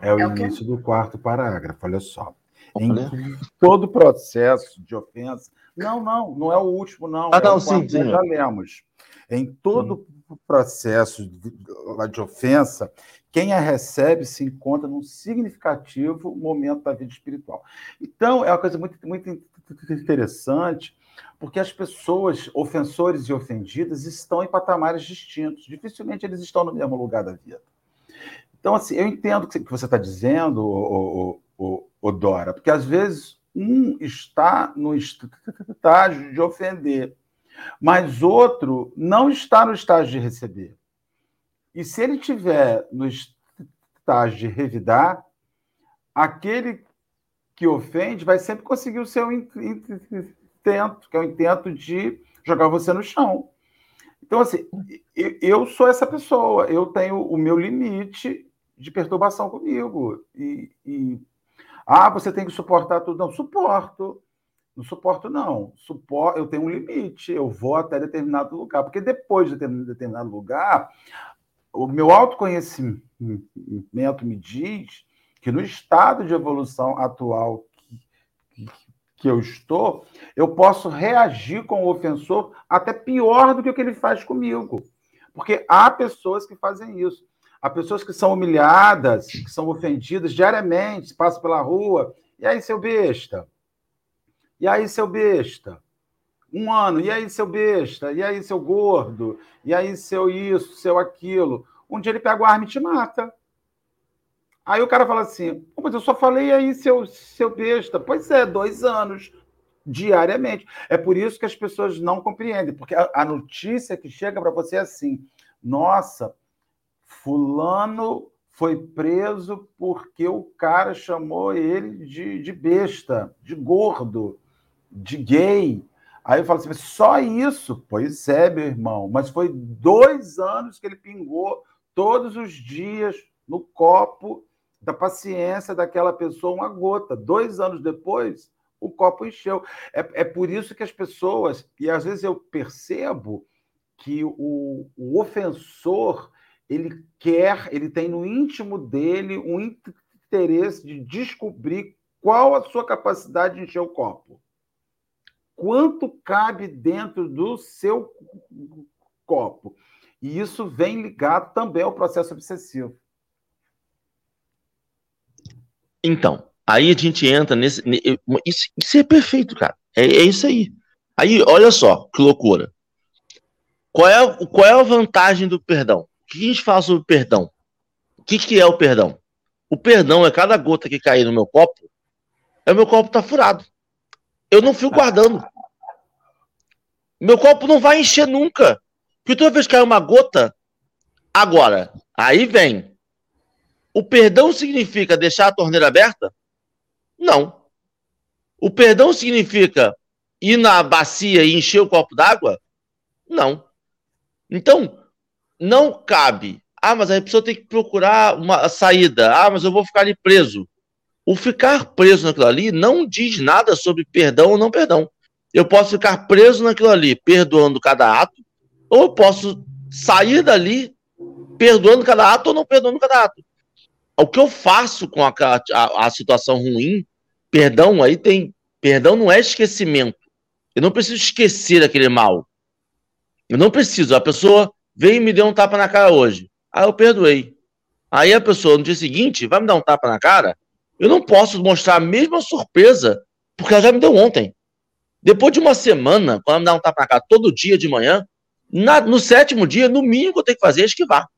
É o, é o início do quarto parágrafo, olha só. Em todo processo de ofensa. Não, não, não é o último, não. Ah, é não, sim, sim. Já lemos. Em todo processo de, de ofensa, quem a recebe se encontra num significativo momento da vida espiritual. Então, é uma coisa muito, muito interessante, porque as pessoas, ofensores e ofendidas, estão em patamares distintos. Dificilmente eles estão no mesmo lugar da vida. Então, assim, eu entendo o que você está dizendo, o, Dora, porque às vezes um está no estágio de ofender, mas outro não está no estágio de receber. E se ele tiver no estágio de revidar, aquele que ofende vai sempre conseguir o seu intento, que é o intento de jogar você no chão. Então, assim, eu sou essa pessoa, eu tenho o meu limite de perturbação comigo. E, e, ah, você tem que suportar tudo. Não, suporto. Não suporto, não. Suporto, eu tenho um limite, eu vou até determinado lugar. Porque depois de determinado lugar, o meu autoconhecimento me diz que no estado de evolução atual que, que, eu estou, eu posso reagir com o ofensor até pior do que o que ele faz comigo. Porque há pessoas que fazem isso. Há pessoas que são humilhadas, que são ofendidas diariamente, passam pela rua. E aí, seu besta? E aí, seu besta? Um ano. E aí, seu besta? E aí, seu gordo? E aí, seu isso, seu aquilo? Um dia ele pega o arma e te mata. Aí o cara fala assim: mas eu só falei aí, seu, seu besta. Pois é, dois anos diariamente. É por isso que as pessoas não compreendem, porque a, a notícia que chega para você é assim: nossa, Fulano foi preso porque o cara chamou ele de, de besta, de gordo, de gay. Aí eu falo assim, só isso? Pois é, meu irmão, mas foi dois anos que ele pingou todos os dias no copo da paciência daquela pessoa uma gota. Dois anos depois, o copo encheu. É, é por isso que as pessoas, e às vezes eu percebo que o, o ofensor ele quer, ele tem no íntimo dele um interesse de descobrir qual a sua capacidade de encher o copo. Quanto cabe dentro do seu copo? E isso vem ligado também ao processo obsessivo. Então, aí a gente entra nesse. Isso, isso é perfeito, cara. É, é, isso aí. Aí, olha só, que loucura. Qual é, qual é a vantagem do perdão? que a gente fala sobre perdão? O que, que é o perdão? O perdão é cada gota que cair no meu copo, é o meu copo tá furado. Eu não fico guardando. Meu copo não vai encher nunca. Porque toda vez que cai uma gota, agora, aí vem. O perdão significa deixar a torneira aberta? Não. O perdão significa ir na bacia e encher o copo d'água? Não. Então, não cabe. Ah, mas a pessoa tem que procurar uma saída. Ah, mas eu vou ficar ali preso. O ficar preso naquilo ali não diz nada sobre perdão ou não perdão. Eu posso ficar preso naquilo ali, perdoando cada ato, ou eu posso sair dali perdoando cada ato ou não perdoando cada ato. O que eu faço com a, a, a situação ruim, perdão aí tem. Perdão não é esquecimento. Eu não preciso esquecer aquele mal. Eu não preciso. A pessoa veio e me deu um tapa na cara hoje. Aí eu perdoei. Aí a pessoa no dia seguinte vai me dar um tapa na cara. Eu não posso mostrar a mesma surpresa porque ela já me deu ontem. Depois de uma semana, quando ela me dá um tapa na cara todo dia de manhã, na, no sétimo dia, no mínimo que eu tenho que fazer é esquivar.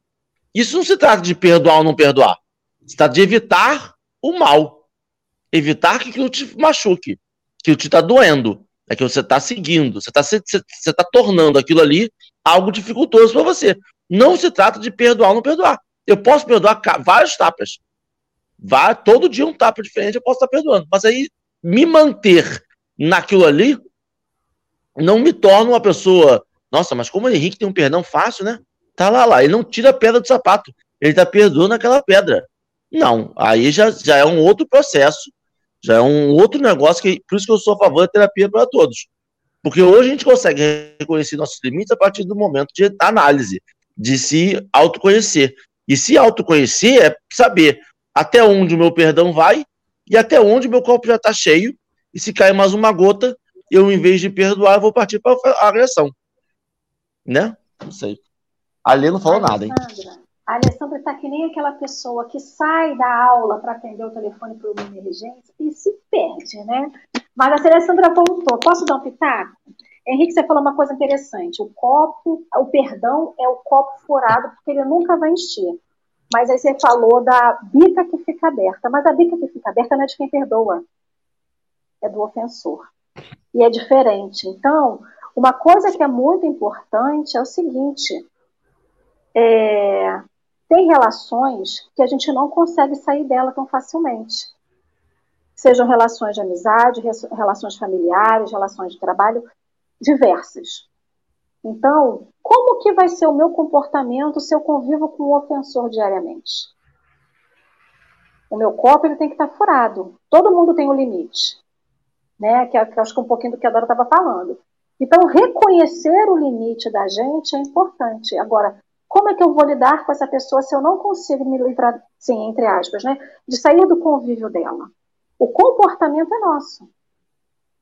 Isso não se trata de perdoar ou não perdoar. Se trata de evitar o mal. Evitar que aquilo te machuque, que te está doendo. É que você está seguindo, você está você, você tá tornando aquilo ali algo dificultoso para você. Não se trata de perdoar ou não perdoar. Eu posso perdoar vários tapas. vá todo dia um tapa diferente, eu posso estar perdoando. Mas aí, me manter naquilo ali, não me torna uma pessoa. Nossa, mas como o Henrique tem um perdão fácil, né? Tá lá, lá. Ele não tira a pedra do sapato. Ele tá perdoando aquela pedra. Não. Aí já, já é um outro processo. Já é um outro negócio. que Por isso que eu sou a favor da terapia para todos. Porque hoje a gente consegue reconhecer nossos limites a partir do momento de análise, de se autoconhecer. E se autoconhecer é saber até onde o meu perdão vai e até onde o meu copo já está cheio. E se cair mais uma gota, eu, em vez de perdoar, vou partir para a agressão. Né? Não sei. A Lê não falou nada, hein? A Alessandra está que nem aquela pessoa que sai da aula para atender o telefone para uma emergência e se perde, né? Mas a Alessandra voltou. Posso dar um pitaco? Henrique, você falou uma coisa interessante. O copo, o perdão é o copo furado, porque ele nunca vai encher. Mas aí você falou da bica que fica aberta. Mas a bica que fica aberta não é de quem perdoa, é do ofensor. E é diferente. Então, uma coisa que é muito importante é o seguinte: é, tem relações que a gente não consegue sair dela tão facilmente. Sejam relações de amizade, relações familiares, relações de trabalho, diversas. Então, como que vai ser o meu comportamento se eu convivo com um ofensor diariamente? O meu copo ele tem que estar furado. Todo mundo tem um limite, né? Que, que acho que um pouquinho do que a Dora estava falando. Então, reconhecer o limite da gente é importante. Agora, como é que eu vou lidar com essa pessoa se eu não consigo me livrar, sim, entre aspas, né, de sair do convívio dela? O comportamento é nosso.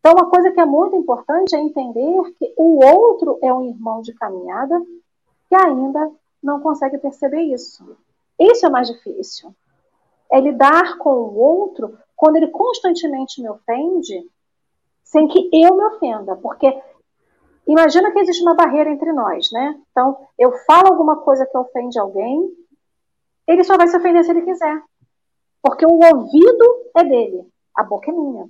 Então, uma coisa que é muito importante é entender que o outro é um irmão de caminhada que ainda não consegue perceber isso. Isso é mais difícil. É lidar com o outro quando ele constantemente me ofende, sem que eu me ofenda, porque Imagina que existe uma barreira entre nós, né? Então, eu falo alguma coisa que ofende alguém, ele só vai se ofender se ele quiser. Porque o ouvido é dele, a boca é minha.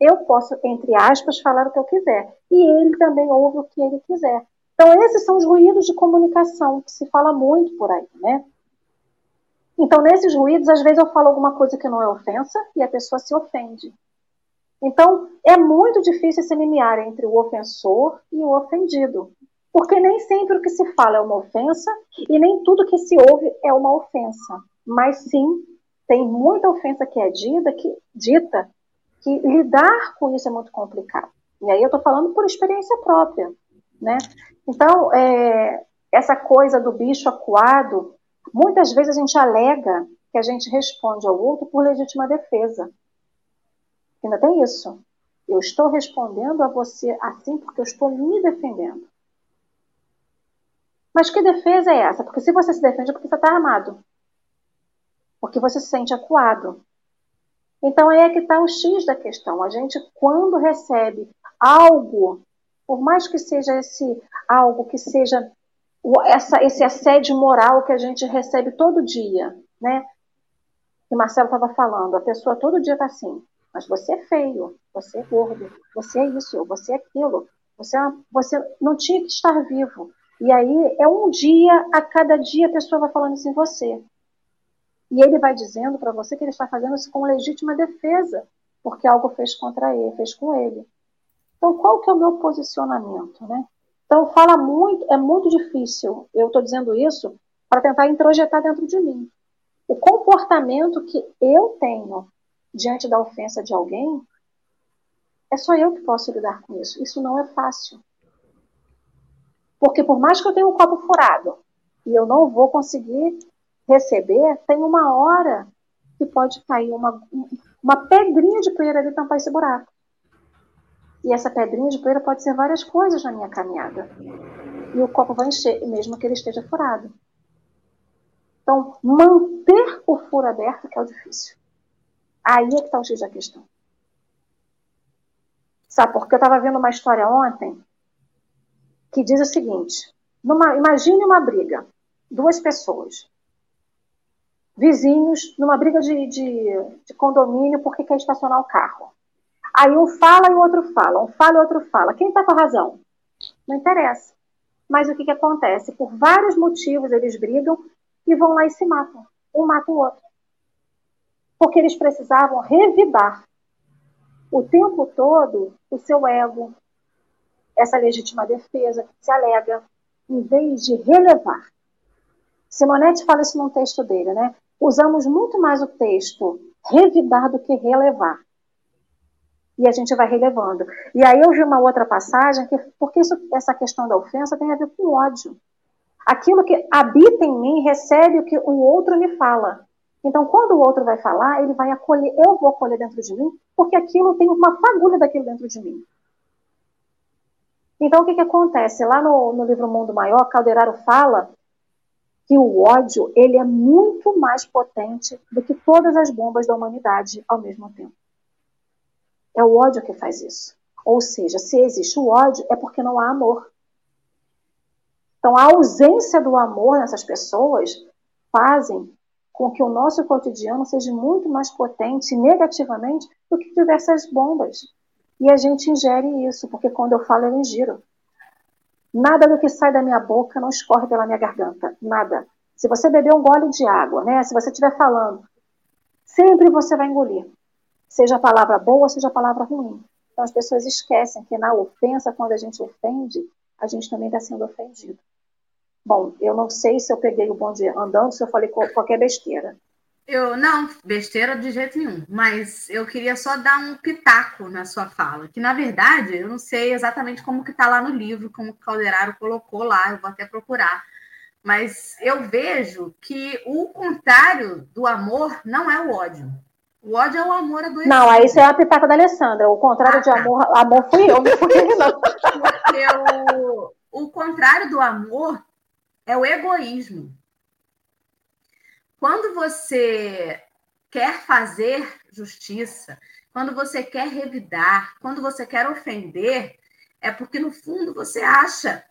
Eu posso, entre aspas, falar o que eu quiser. E ele também ouve o que ele quiser. Então, esses são os ruídos de comunicação, que se fala muito por aí, né? Então, nesses ruídos, às vezes eu falo alguma coisa que não é ofensa e a pessoa se ofende. Então, é muito difícil se limiar entre o ofensor e o ofendido, porque nem sempre o que se fala é uma ofensa e nem tudo que se ouve é uma ofensa. Mas sim, tem muita ofensa que é dita que, dita, que lidar com isso é muito complicado. E aí eu estou falando por experiência própria, né? Então, é, essa coisa do bicho acuado, muitas vezes a gente alega que a gente responde ao outro por legítima defesa. Ainda tem isso. Eu estou respondendo a você assim porque eu estou me defendendo. Mas que defesa é essa? Porque se você se defende é porque você está armado. Porque você se sente acuado. Então aí é que está o X da questão. A gente, quando recebe algo, por mais que seja esse algo que seja essa, esse assédio moral que a gente recebe todo dia, né? Que Marcelo estava falando, a pessoa todo dia está assim. Mas você é feio, você é gordo, você é isso, você é aquilo. Você, é você não tinha que estar vivo. E aí é um dia, a cada dia a pessoa vai falando isso em você. E ele vai dizendo para você que ele está fazendo isso com legítima defesa, porque algo fez contra ele, fez com ele. Então, qual que é o meu posicionamento, né? Então, fala muito, é muito difícil. Eu estou dizendo isso para tentar introjetar dentro de mim. O comportamento que eu tenho diante da ofensa de alguém, é só eu que posso lidar com isso. Isso não é fácil. Porque por mais que eu tenha um copo furado e eu não vou conseguir receber, tem uma hora que pode cair uma, uma pedrinha de poeira ali tampar esse buraco. E essa pedrinha de poeira pode ser várias coisas na minha caminhada. E o copo vai encher, mesmo que ele esteja furado. Então, manter o furo aberto que é o difícil. Aí é que está o X da questão. Sabe, porque eu estava vendo uma história ontem que diz o seguinte: numa, imagine uma briga, duas pessoas, vizinhos, numa briga de, de, de condomínio porque quer estacionar o carro. Aí um fala e o outro fala, um fala e o outro fala. Quem está com a razão? Não interessa. Mas o que, que acontece? Por vários motivos eles brigam e vão lá e se matam. Um mata o outro. Porque eles precisavam revidar o tempo todo o seu ego, essa legítima defesa que se alega, em vez de relevar. Simonetti fala isso num texto dele, né? Usamos muito mais o texto revidar do que relevar. E a gente vai relevando. E aí eu vi uma outra passagem, que, porque isso, essa questão da ofensa tem a ver com ódio. Aquilo que habita em mim recebe o que o outro me fala. Então, quando o outro vai falar, ele vai acolher, eu vou acolher dentro de mim, porque aquilo tem uma fagulha daquilo dentro de mim. Então, o que, que acontece? Lá no, no livro Mundo Maior, Calderaro fala que o ódio ele é muito mais potente do que todas as bombas da humanidade ao mesmo tempo. É o ódio que faz isso. Ou seja, se existe o ódio, é porque não há amor. Então, a ausência do amor nessas pessoas fazem com que o nosso cotidiano seja muito mais potente negativamente do que diversas bombas. E a gente ingere isso, porque quando eu falo, eu ingiro. Nada do que sai da minha boca não escorre pela minha garganta. Nada. Se você beber um gole de água, né? Se você estiver falando, sempre você vai engolir. Seja a palavra boa, seja a palavra ruim. Então as pessoas esquecem que na ofensa, quando a gente ofende, a gente também está sendo ofendido. Bom, eu não sei se eu peguei o bonde andando, se eu falei qualquer besteira. Eu não, besteira de jeito nenhum, mas eu queria só dar um pitaco na sua fala, que na verdade eu não sei exatamente como que está lá no livro, como o Calderaro colocou lá, eu vou até procurar. Mas eu vejo que o contrário do amor não é o ódio. O ódio é o amor adoecido. Não, aí isso é a pitaca da Alessandra. O contrário ah, de tá. amor, amor fui eu, não fui ele, (laughs) não. Porque o, o contrário do amor é o egoísmo. Quando você quer fazer justiça, quando você quer revidar, quando você quer ofender, é porque no fundo você acha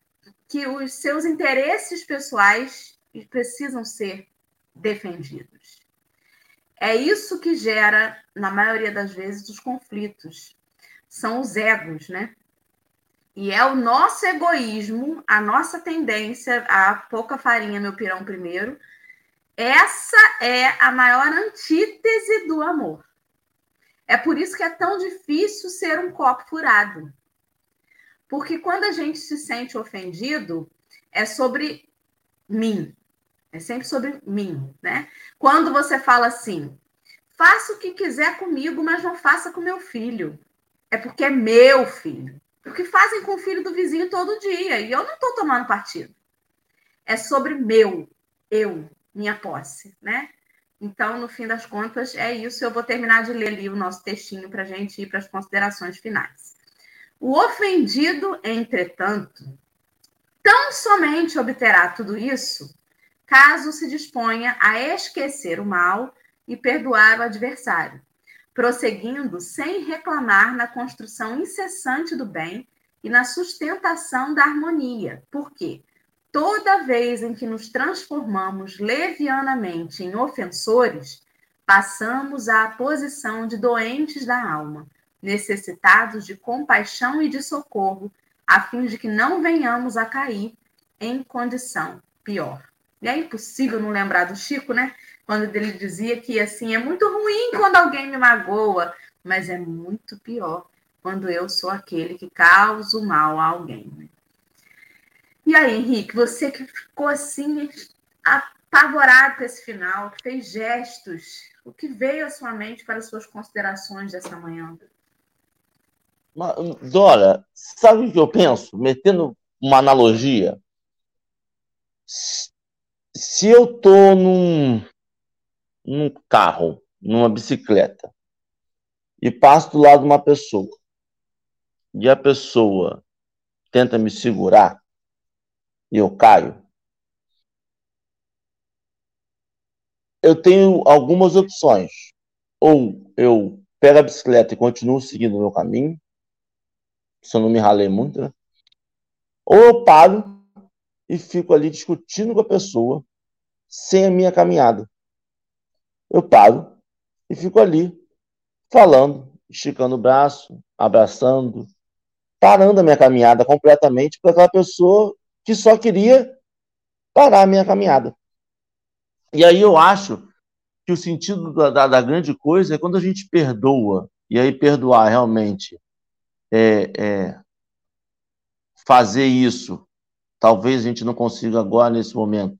que os seus interesses pessoais precisam ser defendidos. É isso que gera, na maioria das vezes, os conflitos. São os egos, né? E é o nosso egoísmo, a nossa tendência a pouca farinha, meu pirão primeiro, essa é a maior antítese do amor. É por isso que é tão difícil ser um copo furado. Porque quando a gente se sente ofendido, é sobre mim. É sempre sobre mim, né? Quando você fala assim, faça o que quiser comigo, mas não faça com meu filho. É porque é meu filho. O que fazem com o filho do vizinho todo dia. E eu não estou tomando partido. É sobre meu, eu, minha posse, né? Então, no fim das contas, é isso. Eu vou terminar de ler ali o nosso textinho para a gente ir para as considerações finais. O ofendido, entretanto, tão somente obterá tudo isso caso se disponha a esquecer o mal e perdoar o adversário, prosseguindo sem reclamar na construção incessante do bem e na sustentação da harmonia. Por quê? Toda vez em que nos transformamos levianamente em ofensores, passamos à posição de doentes da alma, necessitados de compaixão e de socorro, a fim de que não venhamos a cair em condição pior. E é impossível não lembrar do Chico, né? Quando ele dizia que assim é muito ruim quando alguém me magoa, mas é muito pior quando eu sou aquele que causa o mal a alguém. Né? E aí, Henrique, você que ficou assim apavorado com esse final, que fez gestos, o que veio à sua mente para as suas considerações dessa manhã? Dora, sabe o que eu penso? Metendo uma analogia. Se eu estou num, num carro, numa bicicleta, e passo do lado de uma pessoa, e a pessoa tenta me segurar, e eu caio, eu tenho algumas opções. Ou eu pego a bicicleta e continuo seguindo o meu caminho, se eu não me ralei muito, né? Ou eu paro e fico ali discutindo com a pessoa sem a minha caminhada. Eu paro e fico ali falando, esticando o braço, abraçando, parando a minha caminhada completamente para aquela pessoa que só queria parar a minha caminhada. E aí eu acho que o sentido da, da, da, grande coisa é quando a gente perdoa, e aí perdoar realmente é, é fazer isso. Talvez a gente não consiga agora nesse momento,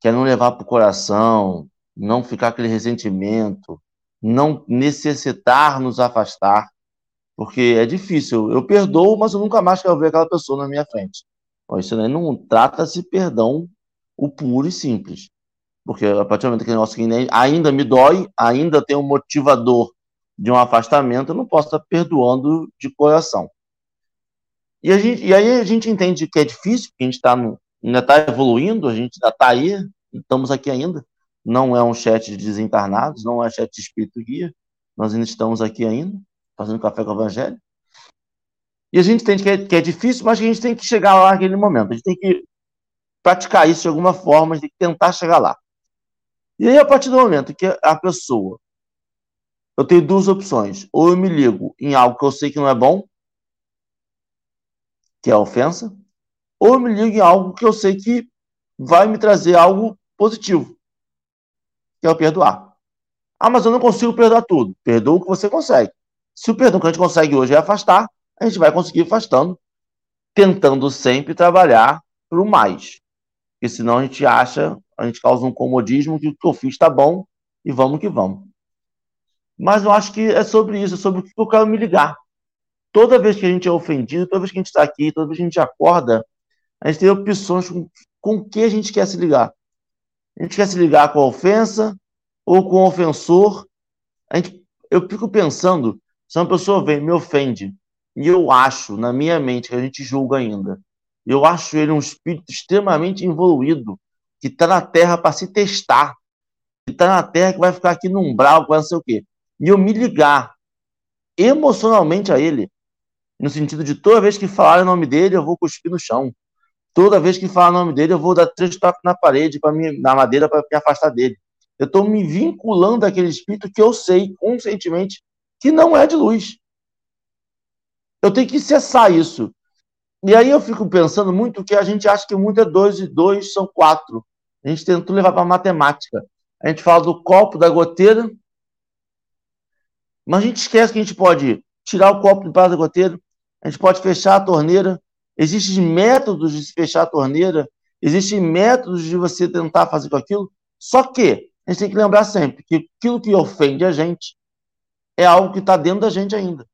que é não levar para o coração, não ficar aquele ressentimento, não necessitar nos afastar, porque é difícil. Eu perdoo, mas eu nunca mais quero ver aquela pessoa na minha frente. Isso não trata-se perdão o puro e simples. Porque a partir do momento que nosso ainda me dói, ainda tem um motivador de um afastamento, eu não posso estar perdoando de coração. E, gente, e aí a gente entende que é difícil, porque a gente está ainda está evoluindo, a gente ainda está aí, estamos aqui ainda. Não é um chat de desencarnados, não é chat de espírito guia, nós ainda estamos aqui ainda, fazendo café com o evangelho. E a gente entende que é, que é difícil, mas a gente tem que chegar lá naquele momento. A gente tem que praticar isso de alguma forma, a gente tem que tentar chegar lá. E aí, a partir do momento que a pessoa. Eu tenho duas opções. Ou eu me ligo em algo que eu sei que não é bom, que é ofensa, ou eu me ligo em algo que eu sei que vai me trazer algo positivo, que é o perdoar. Ah, mas eu não consigo perdoar tudo. Perdoa o que você consegue. Se o perdão que a gente consegue hoje é afastar, a gente vai conseguir afastando, tentando sempre trabalhar para o mais. Porque senão a gente acha a gente causa um comodismo que o que eu fiz está bom e vamos que vamos. Mas eu acho que é sobre isso, é sobre o que eu quero me ligar. Toda vez que a gente é ofendido, toda vez que a gente está aqui, toda vez que a gente acorda, a gente tem opções com, com o que a gente quer se ligar. A gente quer se ligar com a ofensa ou com o ofensor. A gente, eu fico pensando, se uma pessoa vem me ofende, e eu acho, na minha mente, que a gente julga ainda, eu acho ele um espírito extremamente evoluído, que está na Terra para se testar, que está na Terra que vai ficar aqui no umbral, vai não sei o quê. E eu me ligar emocionalmente a ele, no sentido de toda vez que falar o nome dele, eu vou cuspir no chão. Toda vez que falar o nome dele, eu vou dar três toques na parede, para na madeira, para me afastar dele. Eu estou me vinculando àquele espírito que eu sei conscientemente que não é de luz. Eu tenho que cessar isso. E aí eu fico pensando muito que a gente acha que muito é dois e dois são quatro. A gente tentou levar para matemática. A gente fala do copo, da goteira, mas a gente esquece que a gente pode tirar o copo do prato da goteira, a gente pode fechar a torneira. Existem métodos de fechar a torneira, existem métodos de você tentar fazer com aquilo. Só que a gente tem que lembrar sempre que aquilo que ofende a gente é algo que está dentro da gente ainda.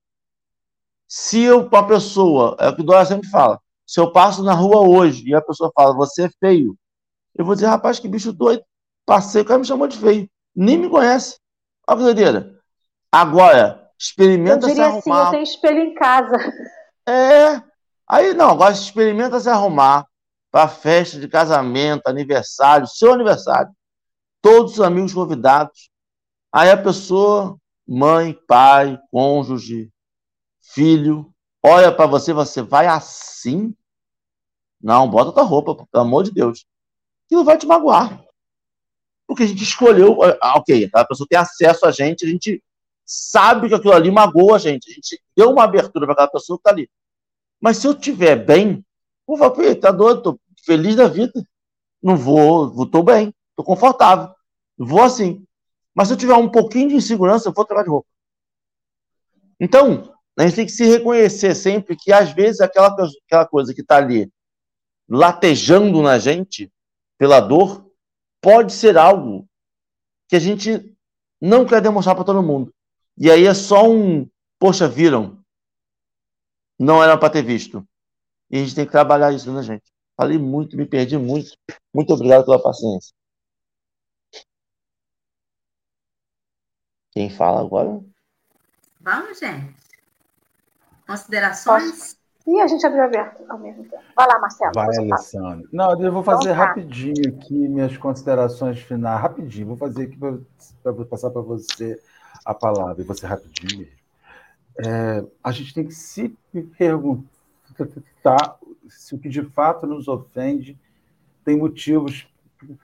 Se eu, a pessoa, é o que o Dória sempre fala, se eu passo na rua hoje e a pessoa fala, você é feio, eu vou dizer, rapaz, que bicho doido. Passei, o cara me chamou de feio. Nem me conhece. Olha que doideira. Agora, experimenta eu diria se arrumar. Assim, eu tenho espelho em casa. É. Aí não, agora experimenta se arrumar para festa de casamento, aniversário, seu aniversário. Todos os amigos convidados. Aí a pessoa, mãe, pai, cônjuge, filho, olha para você, você vai assim? Não, bota tua roupa, pelo amor de Deus. Aquilo vai te magoar. Porque a gente escolheu, ah, ok, aquela pessoa tem acesso a gente, a gente sabe que aquilo ali magoa a gente. A gente deu uma abertura para aquela pessoa que está ali. Mas se eu estiver bem, vou falar, tá doido, tô feliz da vida. Não vou, vou tô bem, tô confortável. Vou assim. Mas se eu tiver um pouquinho de insegurança, eu vou trocar de roupa. Então, a gente tem que se reconhecer sempre que, às vezes, aquela, aquela coisa que está ali latejando na gente, pela dor, pode ser algo que a gente não quer demonstrar para todo mundo. E aí é só um, poxa, viram? Não era para ter visto. E a gente tem que trabalhar isso na gente. Falei muito, me perdi muito. Muito obrigado pela paciência. Quem fala agora? Vamos, gente. Considerações? E a gente abriu aberto ao mesmo tempo. Vai lá, Marcelo. Vai, Alessandro. Não, eu vou fazer então, tá. rapidinho aqui minhas considerações finais. Rapidinho, vou fazer aqui para passar para você a palavra, e você rapidinho mesmo. É, a gente tem que se perguntar se o que de fato nos ofende tem motivos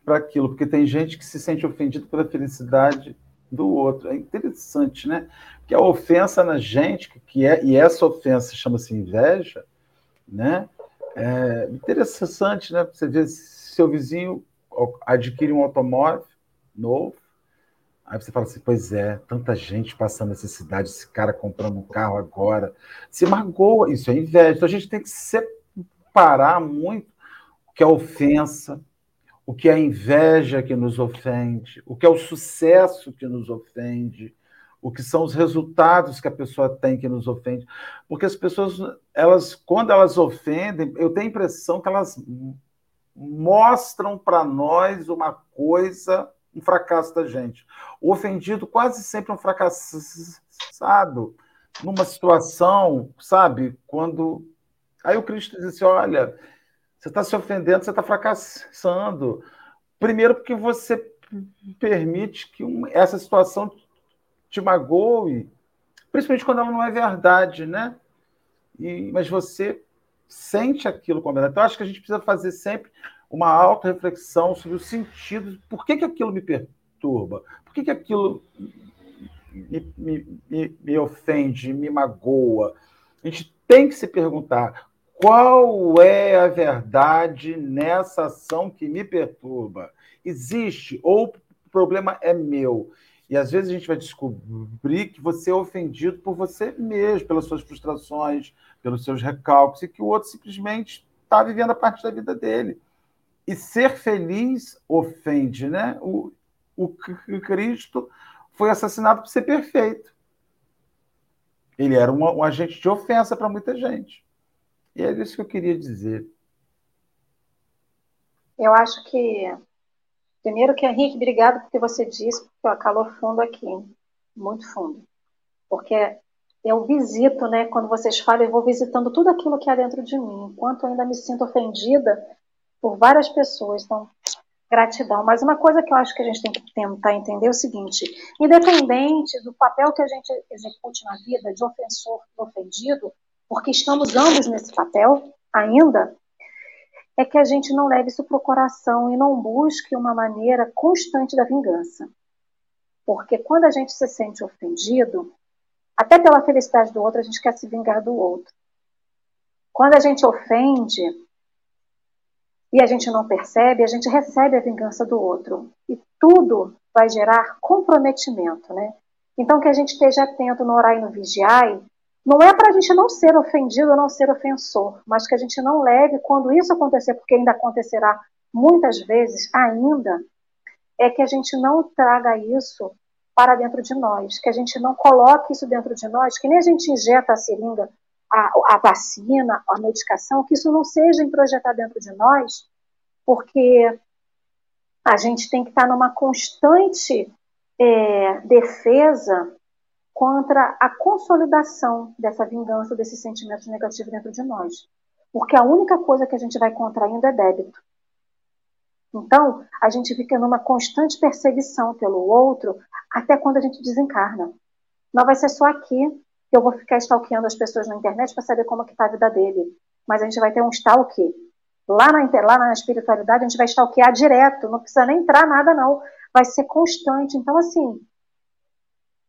para aquilo, porque tem gente que se sente ofendido pela felicidade do outro. É interessante, né? Que a ofensa na gente, que é, e essa ofensa chama-se inveja, né? É interessante, né? Você vê seu vizinho adquire um automóvel novo, Aí você fala assim, pois é, tanta gente passando necessidade, esse cara comprando um carro agora. Se magoa, isso é inveja. Então a gente tem que separar muito o que é ofensa, o que é inveja que nos ofende, o que é o sucesso que nos ofende, o que são os resultados que a pessoa tem que nos ofende. Porque as pessoas, elas, quando elas ofendem, eu tenho a impressão que elas mostram para nós uma coisa um fracasso da gente. O ofendido quase sempre é um fracassado numa situação, sabe? Quando. Aí o Cristo diz assim: olha, você está se ofendendo, você está fracassando. Primeiro, porque você permite que essa situação te magoe, principalmente quando ela não é verdade, né? E, mas você sente aquilo como verdade. Então, acho que a gente precisa fazer sempre uma auto-reflexão sobre o sentido, por que, que aquilo me perturba, por que, que aquilo me, me, me, me ofende, me magoa. A gente tem que se perguntar qual é a verdade nessa ação que me perturba. Existe ou o problema é meu? E às vezes a gente vai descobrir que você é ofendido por você mesmo, pelas suas frustrações, pelos seus recalques, e que o outro simplesmente está vivendo a parte da vida dele. E ser feliz ofende, né? O, o Cristo foi assassinado por ser perfeito. Ele era um, um agente de ofensa para muita gente. E é isso que eu queria dizer. Eu acho que, primeiro que Henrique, obrigado por que você disse, porque calor fundo aqui, muito fundo. Porque eu visito, né, quando vocês falam, eu vou visitando tudo aquilo que há dentro de mim. Enquanto eu ainda me sinto ofendida, por várias pessoas. Então, gratidão. Mas uma coisa que eu acho que a gente tem que tentar entender é o seguinte: independente do papel que a gente execute na vida, de ofensor e ofendido, porque estamos ambos nesse papel ainda, é que a gente não leve isso para o coração e não busque uma maneira constante da vingança. Porque quando a gente se sente ofendido, até pela felicidade do outro, a gente quer se vingar do outro. Quando a gente ofende, e a gente não percebe, a gente recebe a vingança do outro. E tudo vai gerar comprometimento, né? Então, que a gente esteja atento no orar e no vigiai, não é para a gente não ser ofendido ou não ser ofensor, mas que a gente não leve, quando isso acontecer, porque ainda acontecerá muitas vezes ainda, é que a gente não traga isso para dentro de nós, que a gente não coloque isso dentro de nós, que nem a gente injeta a seringa a, a vacina, a medicação, que isso não seja introjetado dentro de nós, porque a gente tem que estar numa constante é, defesa contra a consolidação dessa vingança, desses sentimentos negativos dentro de nós. Porque a única coisa que a gente vai contraindo é débito. Então, a gente fica numa constante perseguição pelo outro até quando a gente desencarna. Não vai ser só aqui que eu vou ficar stalkeando as pessoas na internet para saber como é que está a vida dele. Mas a gente vai ter um stalk. Lá na, lá na espiritualidade, a gente vai stalkear direto, não precisa nem entrar nada, não. Vai ser constante. Então, assim,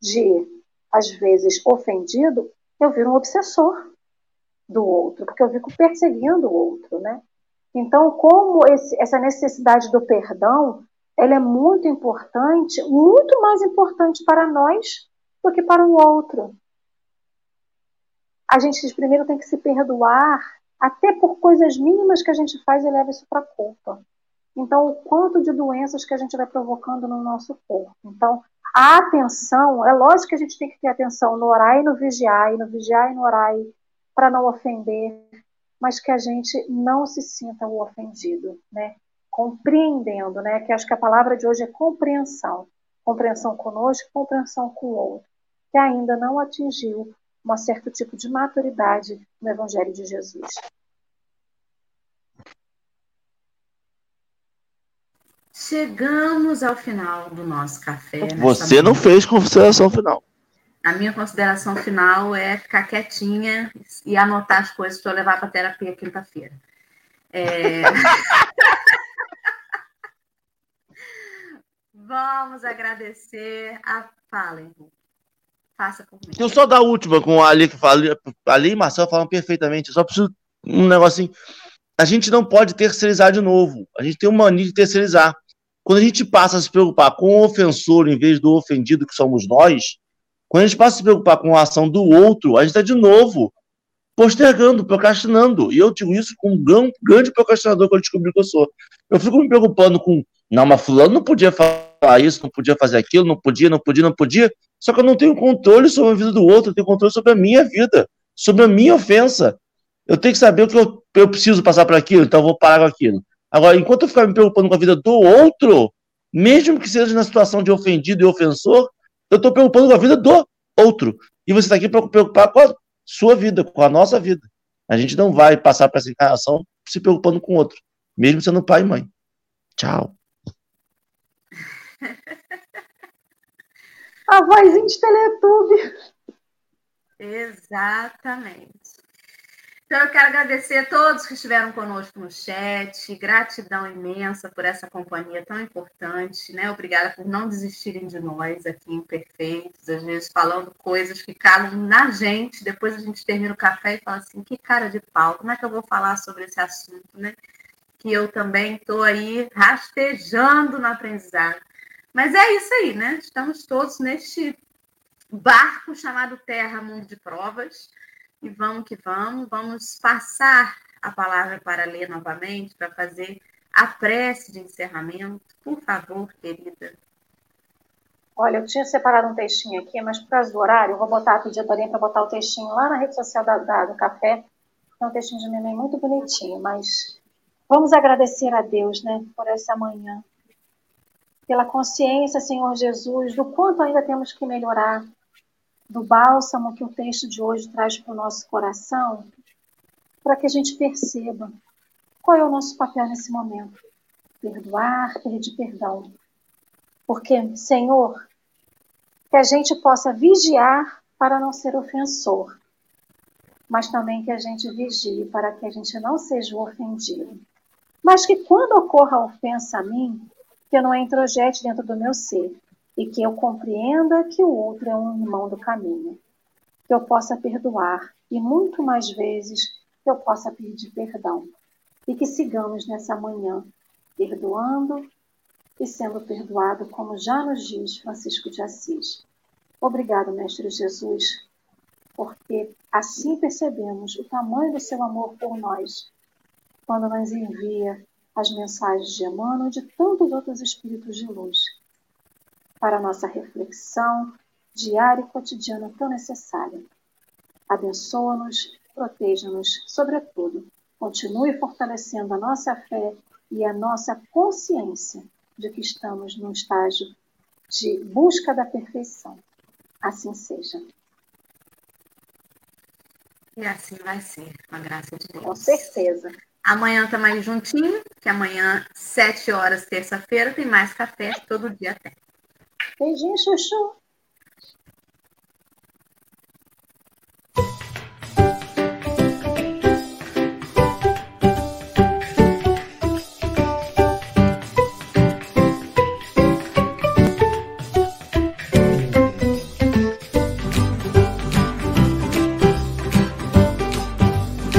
de, às vezes, ofendido, eu viro um obsessor do outro, porque eu fico perseguindo o outro, né? Então, como esse, essa necessidade do perdão, ela é muito importante, muito mais importante para nós do que para o outro a gente primeiro tem que se perdoar, até por coisas mínimas que a gente faz e leva isso para culpa. Então, o quanto de doenças que a gente vai provocando no nosso corpo. Então, a atenção, é lógico que a gente tem que ter atenção no orar e no vigiar, e no vigiar e no orar, para não ofender, mas que a gente não se sinta o ofendido, né? Compreendendo, né? Que acho que a palavra de hoje é compreensão. Compreensão conosco, compreensão com o outro, que ainda não atingiu um certo tipo de maturidade no Evangelho de Jesus. Chegamos ao final do nosso café. Você manhã. não fez consideração final. A minha consideração final é ficar quietinha e anotar as coisas para eu levar para a terapia quinta-feira. É... (laughs) Vamos agradecer a. Fala, Faça por mim. Eu só da última com a Ali que Ali e Marcel falam perfeitamente. Eu só preciso um negocinho. A gente não pode terceirizar de novo. A gente tem uma mania de terceirizar. quando a gente passa a se preocupar com o ofensor em vez do ofendido, que somos nós, quando a gente passa a se preocupar com a ação do outro, a gente está de novo postergando, procrastinando. E eu digo isso com um grande procrastinador que eu descobri que eu sou. Eu fico me preocupando com, não, mas fulano não podia falar isso, não podia fazer aquilo, não podia, não podia, não podia. Só que eu não tenho controle sobre a vida do outro, eu tenho controle sobre a minha vida, sobre a minha ofensa. Eu tenho que saber o que eu, eu preciso passar por aquilo, então eu vou parar com aquilo. Agora, enquanto eu ficar me preocupando com a vida do outro, mesmo que seja na situação de ofendido e ofensor, eu estou preocupando com a vida do outro. E você está aqui para preocupar com a sua vida, com a nossa vida. A gente não vai passar para essa encarnação se preocupando com o outro, mesmo sendo pai e mãe. Tchau. A vozinha de Teletube. Exatamente. Então, eu quero agradecer a todos que estiveram conosco no chat. Gratidão imensa por essa companhia tão importante, né? Obrigada por não desistirem de nós aqui, imperfeitos, às vezes falando coisas que calam na gente. Depois a gente termina o café e fala assim: que cara de pau, como é que eu vou falar sobre esse assunto, né? Que eu também estou aí rastejando no aprendizado. Mas é isso aí, né? Estamos todos neste barco chamado Terra Mundo de Provas e vamos que vamos, vamos passar a palavra para ler novamente, para fazer a prece de encerramento. Por favor, querida. Olha, eu tinha separado um textinho aqui, mas por causa do horário, eu vou botar, pedir a Dorinha para botar o textinho lá na rede social da, da, do café. É um textinho de mãe muito bonitinho, mas vamos agradecer a Deus, né, por essa manhã. Pela consciência, Senhor Jesus, do quanto ainda temos que melhorar, do bálsamo que o texto de hoje traz para o nosso coração, para que a gente perceba qual é o nosso papel nesse momento. Perdoar, pedir perdão. Porque, Senhor, que a gente possa vigiar para não ser ofensor, mas também que a gente vigie para que a gente não seja ofendido. Mas que quando ocorra ofensa a mim, que eu não introjete dentro do meu ser, e que eu compreenda que o outro é um irmão do caminho, que eu possa perdoar e muito mais vezes que eu possa pedir perdão e que sigamos nessa manhã perdoando e sendo perdoado, como já nos diz Francisco de Assis. Obrigado, Mestre Jesus, porque assim percebemos o tamanho do seu amor por nós, quando nos envia as mensagens de Emmanuel e de tantos outros espíritos de luz para a nossa reflexão diária e cotidiana tão necessária. Abençoa-nos, proteja-nos, sobretudo, continue fortalecendo a nossa fé e a nossa consciência de que estamos num estágio de busca da perfeição. Assim seja. E assim vai ser, com a graça de Deus. Com certeza. Amanhã tá mais juntinho, que amanhã, sete horas, terça-feira, tem mais café todo dia até. Beijinho, Chuchu.